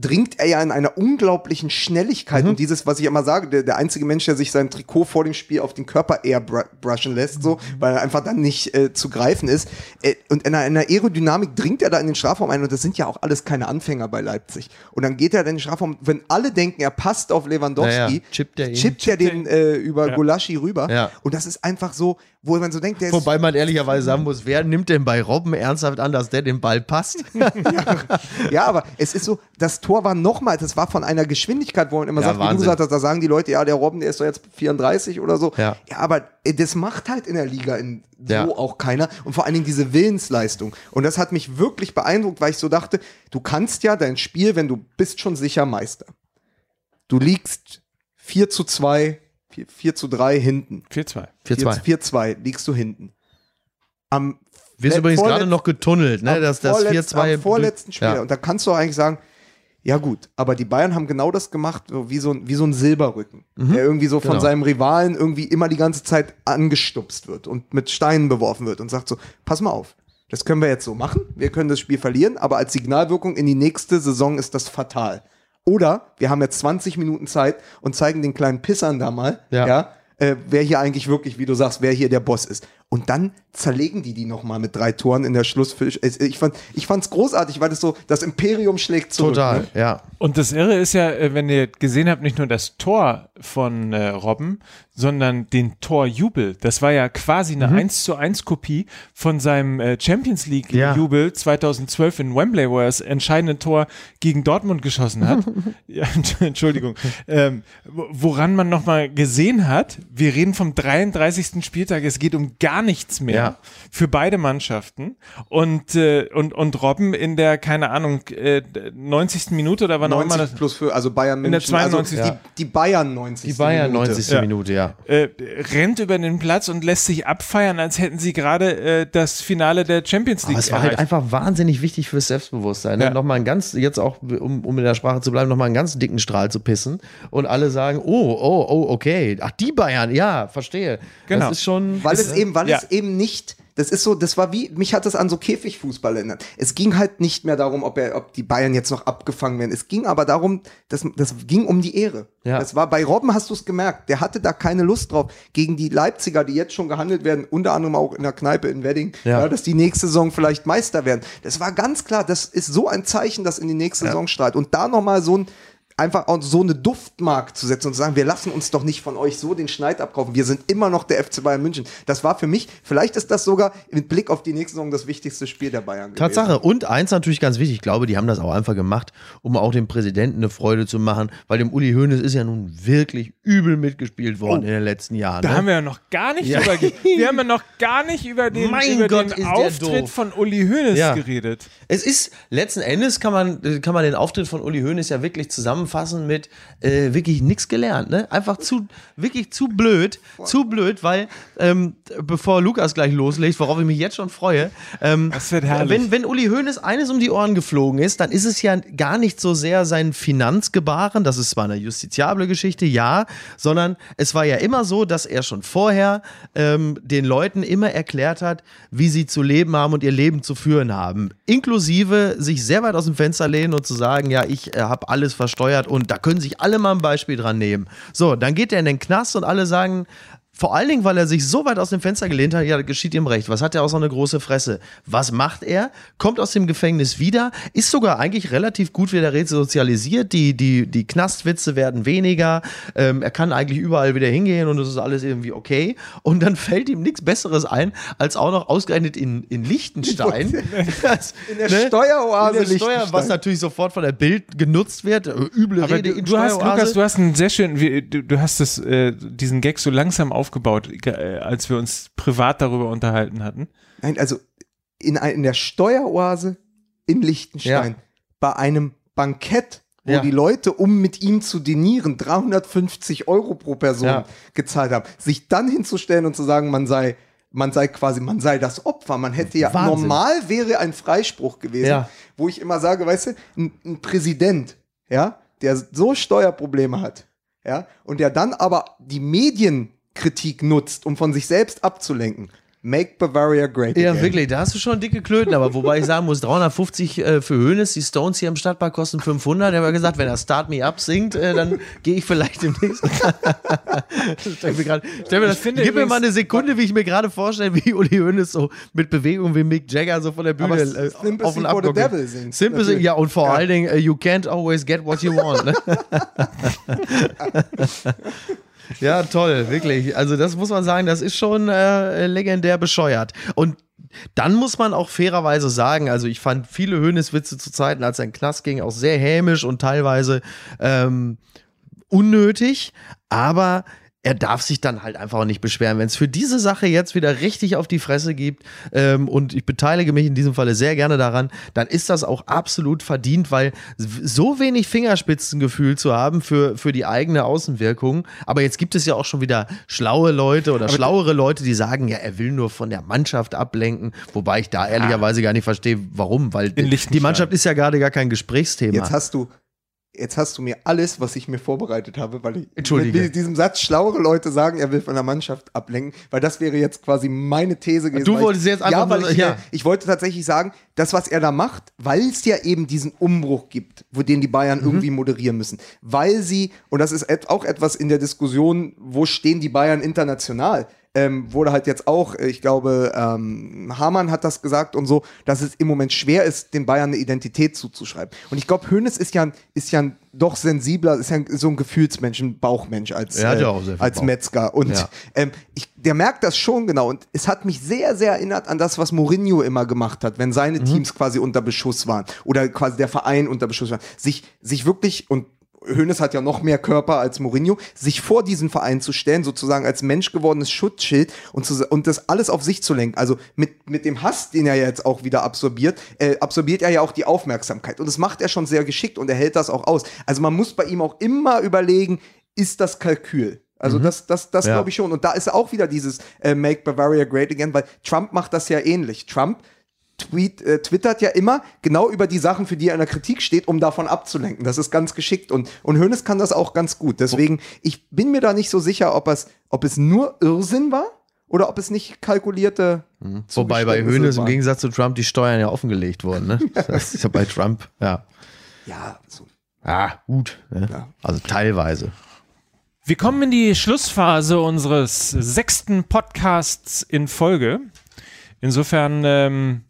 dringt er ja in einer unglaublichen Schnelligkeit. Und dieses, was ich immer sage, der, der einzige Mensch, der sich sein Trikot vor dem Spiel auf den Körper airbrushen lässt, so, weil er einfach dann nicht äh, zu greifen ist. Äh, und in einer, in einer Aerodynamik dringt er da in den Strafraum ein. Und das sind ja auch alles keine Anfänger bei Leipzig. Und dann geht er in den Strafraum, wenn alle denken, er passt auf Lewandowski, Ja, ja, chippt er ihn. chippt er den äh, über Ja. Gulaschi rüber. Ja. Und das ist einfach so, wo man so denkt, der ist, Wobei man ehrlicherweise sagen muss, wer nimmt denn bei Robben ernsthaft an, dass der den Ball passt? (laughs) ja, aber es ist so, das Tor war nochmal, das war von einer Geschwindigkeit, wo man immer Ja, sagt, wie du Wahnsinn. gesagt hast, da sagen die Leute, ja, der Robben, der ist doch jetzt 34 oder so. Ja. aber äh, das macht halt in der Liga in so Ja. auch keiner. Und vor allen Dingen diese Willensleistung. Und das hat mich wirklich beeindruckt, weil ich so dachte, du kannst ja dein Spiel, wenn du bist schon sicher Meister. Du liegst 4 zu 2, 4, 4 zu 3 hinten. 4-2. 4-2. 4-2 liegst du hinten. Am Wir sind übrigens gerade noch getunnelt, ne? am Das, das vorletz- 4-2. Am vorletzten Spiel. Ja. Und da kannst du eigentlich sagen, ja gut, aber die Bayern haben genau das gemacht, so wie so ein, wie so ein Silberrücken, der irgendwie so von Genau. seinem Rivalen irgendwie immer die ganze Zeit angestupst wird und mit Steinen beworfen wird und sagt so, pass mal auf, das können wir jetzt so machen, wir können das Spiel verlieren, aber als Signalwirkung in die nächste Saison ist das fatal. Oder wir haben jetzt 20 Minuten Zeit und zeigen den kleinen Pissern da mal, Ja. ja, äh, wer hier eigentlich wirklich, wie du sagst, wer hier der Boss ist. Und dann zerlegen die die nochmal mit drei Toren in der Schlussfisch. Ich fand ich fand's großartig, weil das so, das Imperium schlägt zurück. Total, Ne? ja. Und das Irre ist ja, äh, wenn ihr gesehen habt, nicht nur das Tor von äh, Robben, sondern den Torjubel. Das war ja quasi Mhm. eine 1 zu 1 Kopie von seinem äh, Champions League Ja. Jubel 2012 in Wembley, wo er das entscheidende Tor gegen Dortmund geschossen hat. (laughs) ja, (laughs) Entschuldigung. Ähm, wo- woran man nochmal gesehen hat, wir reden vom 33. Spieltag, es geht um gar nichts mehr Ja. für beide Mannschaften. Und, äh, und, und Robben in der, keine Ahnung, äh, 90. Minute oder wann auch immer 90 das. plus für, also Bayern In der München. 92. Also Ja. die, die Bayern 90. Die Bayern Minute. 90. Ja. Minute, ja. Äh, rennt über den Platz und lässt sich abfeiern, als hätten sie gerade äh, das Finale der Champions League Aber es war halt erreicht. einfach wahnsinnig wichtig fürs Selbstbewusstsein. Ne? Ja. Nochmal einen ganz, jetzt auch, um, um in der Sprache zu bleiben, nochmal einen ganz dicken Strahl zu pissen und alle sagen, oh, oh, oh, okay. Ach, die Bayern, ja, verstehe. Genau. Das ist schon. Weil es eben, weil ja. es eben nicht Das ist so, das war wie, mich hat das an so Käfigfußball erinnert. Es ging halt nicht mehr darum, ob er, ob die Bayern jetzt noch abgefangen werden. Es ging aber darum, das, das ging um die Ehre. Ja. Das war bei Robben hast du es gemerkt. Der hatte da keine Lust drauf. Gegen die Leipziger, die jetzt schon gehandelt werden, unter anderem auch in der Kneipe in Wedding, Ja. ja. dass die nächste Saison vielleicht Meister werden. Das war ganz klar, das ist so ein Zeichen, das in die nächste Saison strahlt. Und da nochmal so ein, einfach auch so eine Duftmark zu setzen und zu sagen, wir lassen uns doch nicht von euch so den Schneid abkaufen. Wir sind immer noch der FC Bayern München. Das war für mich, vielleicht ist das sogar mit Blick auf die nächste Saison das wichtigste Spiel der Bayern gewesen. Tatsache. Und eins natürlich ganz wichtig, ich glaube, die haben das auch einfach gemacht, um auch dem Präsidenten eine Freude zu machen, weil dem Uli Hoeneß ist ja nun wirklich übel mitgespielt worden in den letzten Jahren. Da ne? haben wir ja noch gar nicht Ja. drüber ge- (laughs) Wir haben ja noch gar nicht über den, Mein über Gott, den Auftritt von Uli Hoeneß Ja. geredet. Es ist, letzten Endes kann man, kann man den Auftritt von Uli Hoeneß ja wirklich zusammenfassen mit äh, wirklich nichts gelernt. Ne? Einfach zu, wirklich zu blöd, zu blöd, weil, ähm, bevor Lukas gleich loslegt, worauf ich mich jetzt schon freue, ähm, Das wird herrlich. wenn, wenn Uli Hoeneß eines um die Ohren geflogen ist, dann ist es ja gar nicht so sehr sein Finanzgebaren, das ist zwar eine justiziable Geschichte, ja, sondern es war ja immer so, dass er schon vorher ähm, den Leuten immer erklärt hat, wie sie zu leben haben und ihr Leben zu führen haben. Inklusive sich sehr weit aus dem Fenster lehnen und zu sagen, ja, ich äh, habe alles versteuert und da können sich alle mal ein Beispiel dran nehmen. So, dann geht er in den Knast und alle sagen, vor allen Dingen, weil er sich so weit aus dem Fenster gelehnt hat, ja, das geschieht ihm recht. Was hat er auch so eine große Fresse? Was macht er? Kommt aus dem Gefängnis wieder, ist sogar eigentlich relativ gut wieder resozialisiert. Die, die, die Knastwitze werden weniger. Ähm, er kann eigentlich überall wieder hingehen und es ist alles irgendwie okay. Und dann fällt ihm nichts Besseres ein, als auch noch ausgerechnet in, in Liechtenstein. (laughs) In der (laughs) Steueroase in der Steuer, was natürlich sofort von der Bild genutzt wird. Üble Aber Rede du, in du hast. Lukas, du hast einen sehr schönen, du, du hast das, äh, diesen Gag so langsam aufgebaut, äh, als wir uns privat darüber unterhalten hatten. Nein, also in, in der Steueroase in Liechtenstein, Ja. bei einem Bankett, wo Ja. die Leute, um mit ihm zu dinieren, 350 Euro pro Person Ja. gezahlt haben, sich dann hinzustellen und zu sagen, man sei man sei quasi, man sei das Opfer. Man hätte ja, Wahnsinn. normal wäre ein Freispruch gewesen, Ja. wo ich immer sage, weißt du, ein, ein Präsident, ja, der so Steuerprobleme hat, ja, und der dann aber die Medienkritik nutzt, um von sich selbst abzulenken. Make Bavaria great Ja, again. wirklich, da hast du schon dicke Klöten, aber wobei ich sagen muss, 350 äh, für Hönes, die Stones hier im Stadtpark kosten 500. Der hat gesagt, wenn er Start Me Up singt, äh, dann gehe ich vielleicht demnächst. stell (laughs) mir grad, stell mir das, Ich finde gib mir mal eine Sekunde, wie ich mir gerade vorstelle, wie Uli Hoeneß so mit Bewegungen wie Mick Jagger so von der Bühne Aber äh, auf und for ab the guckt. Devil singt. Sympathy, Natürlich. ja, und vor allen Dingen, äh, you can't always get what you want. Ne? (laughs) Ja, toll, wirklich. Also das muss man sagen, das ist schon äh, legendär bescheuert. Und dann muss man auch fairerweise sagen, also ich fand viele Höhneswitze zu Zeiten, als er in Knast ging, auch sehr hämisch und teilweise ähm, unnötig, aber er darf sich dann halt einfach auch nicht beschweren. Wenn es für diese Sache jetzt wieder richtig auf die Fresse gibt ähm, und ich beteilige mich in diesem Falle sehr gerne daran, dann ist das auch absolut verdient, weil so wenig Fingerspitzengefühl zu haben für, für die eigene Außenwirkung. Aber jetzt gibt es ja auch schon wieder schlaue Leute oder schlauere Leute, die sagen, ja, er will nur von der Mannschaft ablenken, wobei ich da ehrlicherweise gar nicht verstehe, warum, weil die. Mannschaft ist ja gerade gar kein Gesprächsthema. Jetzt hast du, jetzt hast du mir alles, was ich mir vorbereitet habe, weil ich Entschuldige. mit diesem Satz schlauere Leute sagen, er will von der Mannschaft ablenken, weil das wäre jetzt quasi meine These gewesen. Du wolltest ich, jetzt einfach ja, weil nur- ich, ja. äh, ich wollte tatsächlich sagen, das, was er da macht, weil es ja eben diesen Umbruch gibt, wo den die Bayern Mhm. irgendwie moderieren müssen, weil sie, und das ist auch etwas in der Diskussion, wo stehen die Bayern international, ähm, wurde halt jetzt auch, äh, ich glaube, ähm, Hamann hat das gesagt und so, dass es im Moment schwer ist, den Bayern eine Identität zuzuschreiben. Und ich glaube, Hönes ist ja, ein- ist ja ein doch sensibler, ist ja so ein Gefühlsmensch, ein Bauchmensch als, äh, ja als Bauch. Metzger. Und Ja. ähm, ich, der merkt das schon genau. Und es hat mich sehr, sehr erinnert an das, was Mourinho immer gemacht hat, wenn seine Mhm. Teams quasi unter Beschuss waren oder quasi der Verein unter Beschuss war. Sich, sich wirklich und Hoeneß hat ja noch mehr Körper als Mourinho, sich vor diesen Verein zu stellen, sozusagen als Mensch gewordenes Schutzschild und, zu, und das alles auf sich zu lenken. Also mit, mit dem Hass, den er ja jetzt auch wieder absorbiert, äh, absorbiert er ja auch die Aufmerksamkeit. Und das macht er schon sehr geschickt und er hält das auch aus. Also man muss bei ihm auch immer überlegen, ist das Kalkül? Also das, das, das Ja. glaube ich schon. Und da ist auch wieder dieses äh, Make Bavaria Great Again, weil Trump macht das ja ähnlich. Trump tweet, äh, twittert ja immer genau über die Sachen, für die er in der Kritik steht, um davon abzulenken. Das ist ganz geschickt und, und Hönes kann das auch ganz gut. Deswegen, ich bin mir da nicht so sicher, ob es, ob es nur Irrsinn war oder ob es nicht kalkulierte. Wobei bei Hönes im. Gegensatz zu Trump die Steuern ja offengelegt wurden. Ne? (laughs) Das ist ja bei Trump, ja. Ja, so. Ah, gut. Ne? Ja. Also teilweise. Wir kommen in die Schlussphase unseres sechsten Podcasts in Folge. Insofern ähm,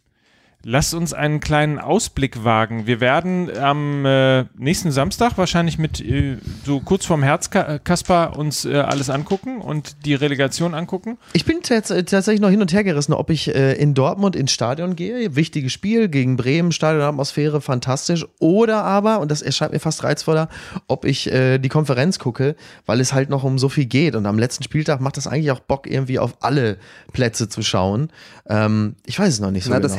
lasst uns einen kleinen Ausblick wagen. Wir werden am äh, nächsten Samstag wahrscheinlich mit äh, so kurz vorm Herz Kasper uns äh, alles angucken und die Relegation angucken. Ich bin äh, tatsächlich noch hin und her gerissen, ob ich äh, in Dortmund ins Stadion gehe. Wichtiges Spiel gegen Bremen, Stadionatmosphäre, fantastisch. Oder aber, und das erscheint mir fast reizvoller, ob ich äh, die Konferenz gucke, weil es halt noch um so viel geht. Und am letzten Spieltag macht das eigentlich auch Bock, irgendwie auf alle Plätze zu schauen. Ähm, ich weiß es noch nicht so Na, genau. das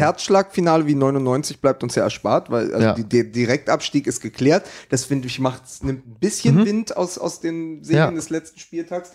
Herzschlagfinale wie 99 bleibt uns ja erspart, weil also Ja. die, der Direktabstieg ist geklärt. Das finde ich macht nimmt ein bisschen Wind aus, aus den Serien Mhm. Ja. des letzten Spieltags.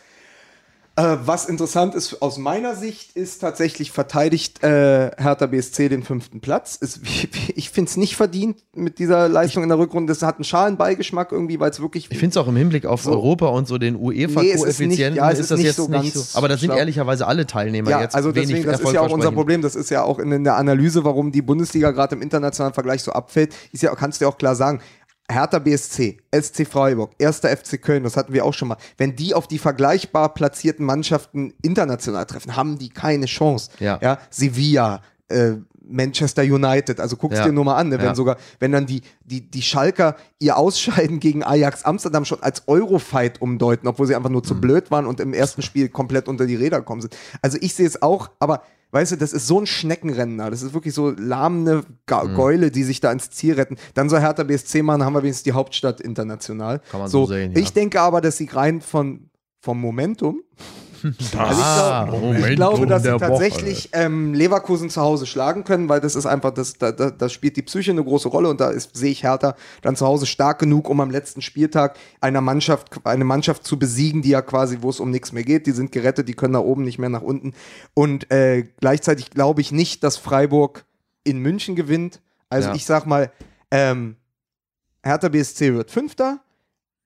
Äh, was interessant ist aus meiner Sicht, ist tatsächlich verteidigt äh, Hertha BSC den fünften Platz. Ist, (laughs) ich finde es nicht verdient mit dieser Leistung in der Rückrunde. Das hat einen schalen Beigeschmack irgendwie, weil es wirklich. Ich finde es auch im Hinblick auf So. Europa und so den Nee, es ist UEFA-Koeffizienten nicht- ja, es ist ist das nicht jetzt so nicht so. Aber das sind schlau. ehrlicherweise alle Teilnehmer Ja, jetzt also deswegen, das ist ja auch unser. Problem. Das ist ja auch in, in der Analyse, warum die Bundesliga gerade im internationalen Vergleich so abfällt, ist ja, kannst du ja auch klar sagen, Hertha BSC, SC Freiburg, 1. FC Köln, das hatten wir auch schon mal. Wenn die auf die vergleichbar platzierten Mannschaften international treffen, haben die keine Chance. Ja. ja Sevilla, äh, Manchester United, also guck's Ja. dir nur mal an, ne? wenn Ja. sogar, wenn dann die, die, die Schalker ihr Ausscheiden gegen Ajax Amsterdam schon als Eurofight umdeuten, obwohl sie einfach nur zu Mhm. blöd waren und im ersten Spiel komplett unter die Räder gekommen sind. Also ich sehe es auch, aber weißt du, das ist so ein Schneckenrennen da. Das ist wirklich so lahmende Ga Mhm. Gäule, die sich da ins Ziel retten. Dann soll Hertha BSC machen, haben wir wenigstens die Hauptstadt international. Kann man so sehen, ja. Ich denke aber, dass sie rein von, vom Momentum also Ah, ich, glaub, Momentum ich glaube, dass sie Woche. tatsächlich ähm, Leverkusen zu Hause schlagen können, weil das ist einfach, das, da, da, da spielt die Psyche eine große Rolle und da ist- sehe ich Hertha dann zu Hause stark genug, um am letzten Spieltag einer Mannschaft, eine Mannschaft zu besiegen, die ja quasi, wo es um nichts mehr geht, die sind gerettet, die können nach oben nicht mehr nach unten. Und äh, gleichzeitig glaube ich nicht, dass Freiburg in München gewinnt. Also Ja. ich sag mal, ähm, Hertha BSC wird Fünfter,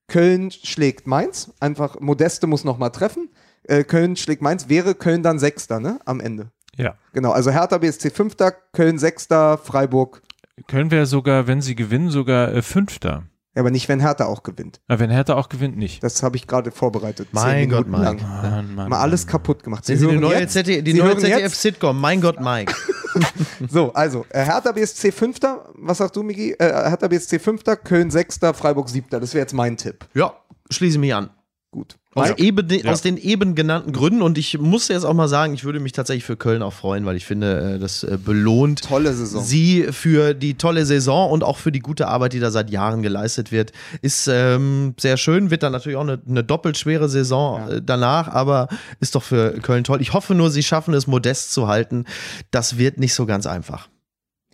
Köln schlägt Mainz, einfach Modeste muss noch mal treffen. Äh, Köln schlägt Mainz, wäre Köln dann Sechster, ne? Am Ende. Ja. Genau, also Hertha BSC Fünfter, Köln Sechster, Freiburg. Können wir sogar, wenn sie gewinnen, sogar äh, Fünfter. Ja, aber nicht, wenn Hertha auch gewinnt. Aber wenn Hertha auch gewinnt, nicht. Das habe ich gerade vorbereitet. Mein Zehn Gott, Minuten Mike. lang. Mann, Mann, Mal alles Mann. kaputt gemacht. Sehen Sie die hören neue, jetzt- ZD die Sie neue ZDF-Sitcom? Mein Gott, Mike. (laughs) So, also, äh, Hertha BSC Fünfter, was sagst du, Miki? Äh, Hertha BSC Fünfter, Köln Sechster, Freiburg Siebter. Das wäre jetzt mein Tipp. Ja, schließe mich an. Gut. Aus, Mein- eben, Ja. aus den eben genannten Gründen. Und ich muss jetzt auch mal sagen, ich würde mich tatsächlich für Köln auch freuen, weil ich finde, äh, das äh, belohnt Tolle Saison. sie für die tolle Saison und auch für die gute Arbeit, die da seit Jahren geleistet wird. Ist ähm, sehr schön, wird dann natürlich auch eine, eine doppelt schwere Saison Ja. äh, danach, aber ist doch für Köln toll. Ich hoffe nur, sie schaffen es, modest zu halten. Das wird nicht so ganz einfach.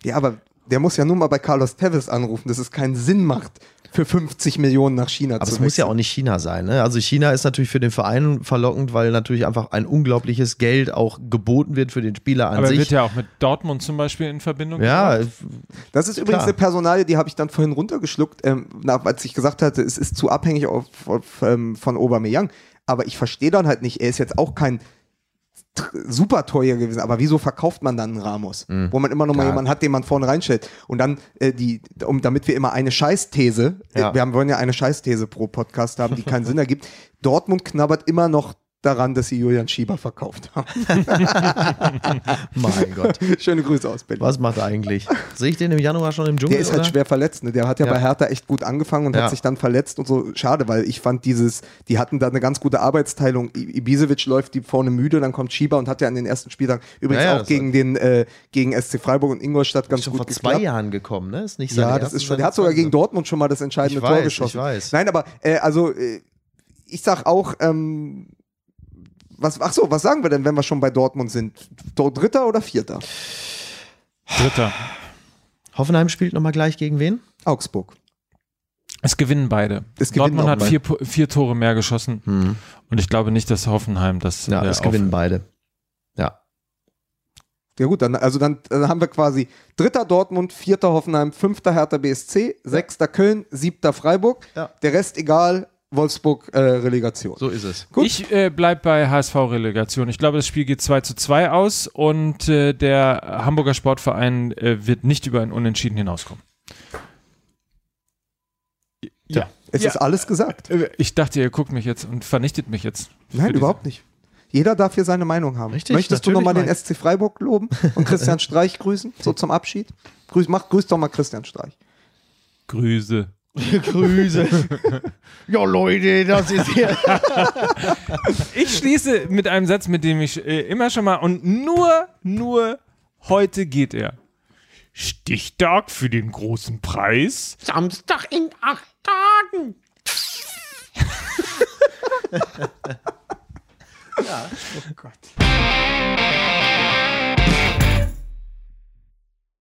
Ja, aber der muss ja nur mal bei Carlos Tevez anrufen, dass es keinen Sinn macht, für 50 Millionen nach China Aber zu es muss ja auch nicht China sein. Ne? Also China ist natürlich für den Verein verlockend, weil natürlich einfach ein unglaubliches Geld auch geboten wird für den Spieler an Aber er sich. wird ja auch mit Dortmund zum Beispiel in Verbindung ja, gebracht. Das ist übrigens Klar. eine Personalie, die habe ich dann vorhin runtergeschluckt, ähm, nach, als ich gesagt hatte, es ist zu abhängig auf, auf, ähm, von Aubameyang. Aber ich verstehe dann halt nicht, er ist jetzt auch kein super teuer gewesen, aber wieso verkauft man dann einen Ramos? Wo man immer noch mal Klar. jemanden hat, den man vorne reinstellt. Und dann, äh, die, um, damit wir immer eine Scheißthese, Ja. äh, wir haben, wollen ja eine Scheißthese pro Podcast haben, die keinen (laughs) Sinn ergibt. Dortmund knabbert immer noch daran, dass sie Julian Schieber verkauft haben. (laughs) mein Gott. Schöne Grüße aus Berlin. Was macht er eigentlich? Sehe ich den im Januar schon im Dschungel? Der ist halt oder? schwer verletzt. Ne? Der hat ja, Ja. bei Hertha echt gut angefangen und Ja. hat sich dann verletzt und so. Schade, weil ich fand dieses, die hatten da eine ganz gute Arbeitsteilung. I- Ibisevic läuft die vorne müde, dann kommt Schieber und hat ja an den ersten Spieltagen übrigens Ja, auch gegen den äh, gegen SC Freiburg und Ingolstadt ganz schon gut vor zwei geklappt. Jahren gekommen, ne? Ist nicht Ja, das ist schon. Der hat sogar gegen Dortmund schon mal das entscheidende Ich Tor weiß, geschossen. ich weiß. Nein, aber äh, also äh, ich sag auch, ähm, was, ach so, was sagen wir denn, wenn wir schon bei Dortmund sind? Dritter oder Vierter? Dritter. Hoffenheim spielt nochmal gleich gegen wen? Augsburg. Es gewinnen beide. Es gewinnen Dortmund hat vier, vier Tore mehr geschossen und ich glaube nicht, dass Hoffenheim das Ja, äh, es gewinnen beide. Ja. Ja gut, dann, also dann, dann haben wir quasi dritter Dortmund, vierter Hoffenheim, fünfter Hertha BSC, sechster Köln, siebter Freiburg. Ja. Der Rest egal, Wolfsburg äh, Relegation. So ist es. Gut. Ich äh, bleib bei HSV-Relegation. Ich glaube, das Spiel geht 2 zu 2 aus und äh, der Hamburger Sportverein äh, wird nicht über ein Unentschieden hinauskommen. Ja. Es Ja. ist alles gesagt. Äh, Ich dachte, ihr guckt mich jetzt und vernichtet mich jetzt. Nein, überhaupt nicht. Jeder darf hier seine Meinung haben. Richtig, Möchtest du nochmal den. SC Freiburg loben und Christian (laughs) Streich grüßen? So zum Abschied? Grüß, mach, grüß doch mal Christian Streich. Grüße. (laughs) Grüße. (laughs) ja, Leute, das ist ja. (laughs) Ich schließe mit einem Satz, mit dem ich äh, immer schon mal und nur, nur heute geht er. Stichtag für den großen Preis. Samstag in acht Tagen. Oh Gott.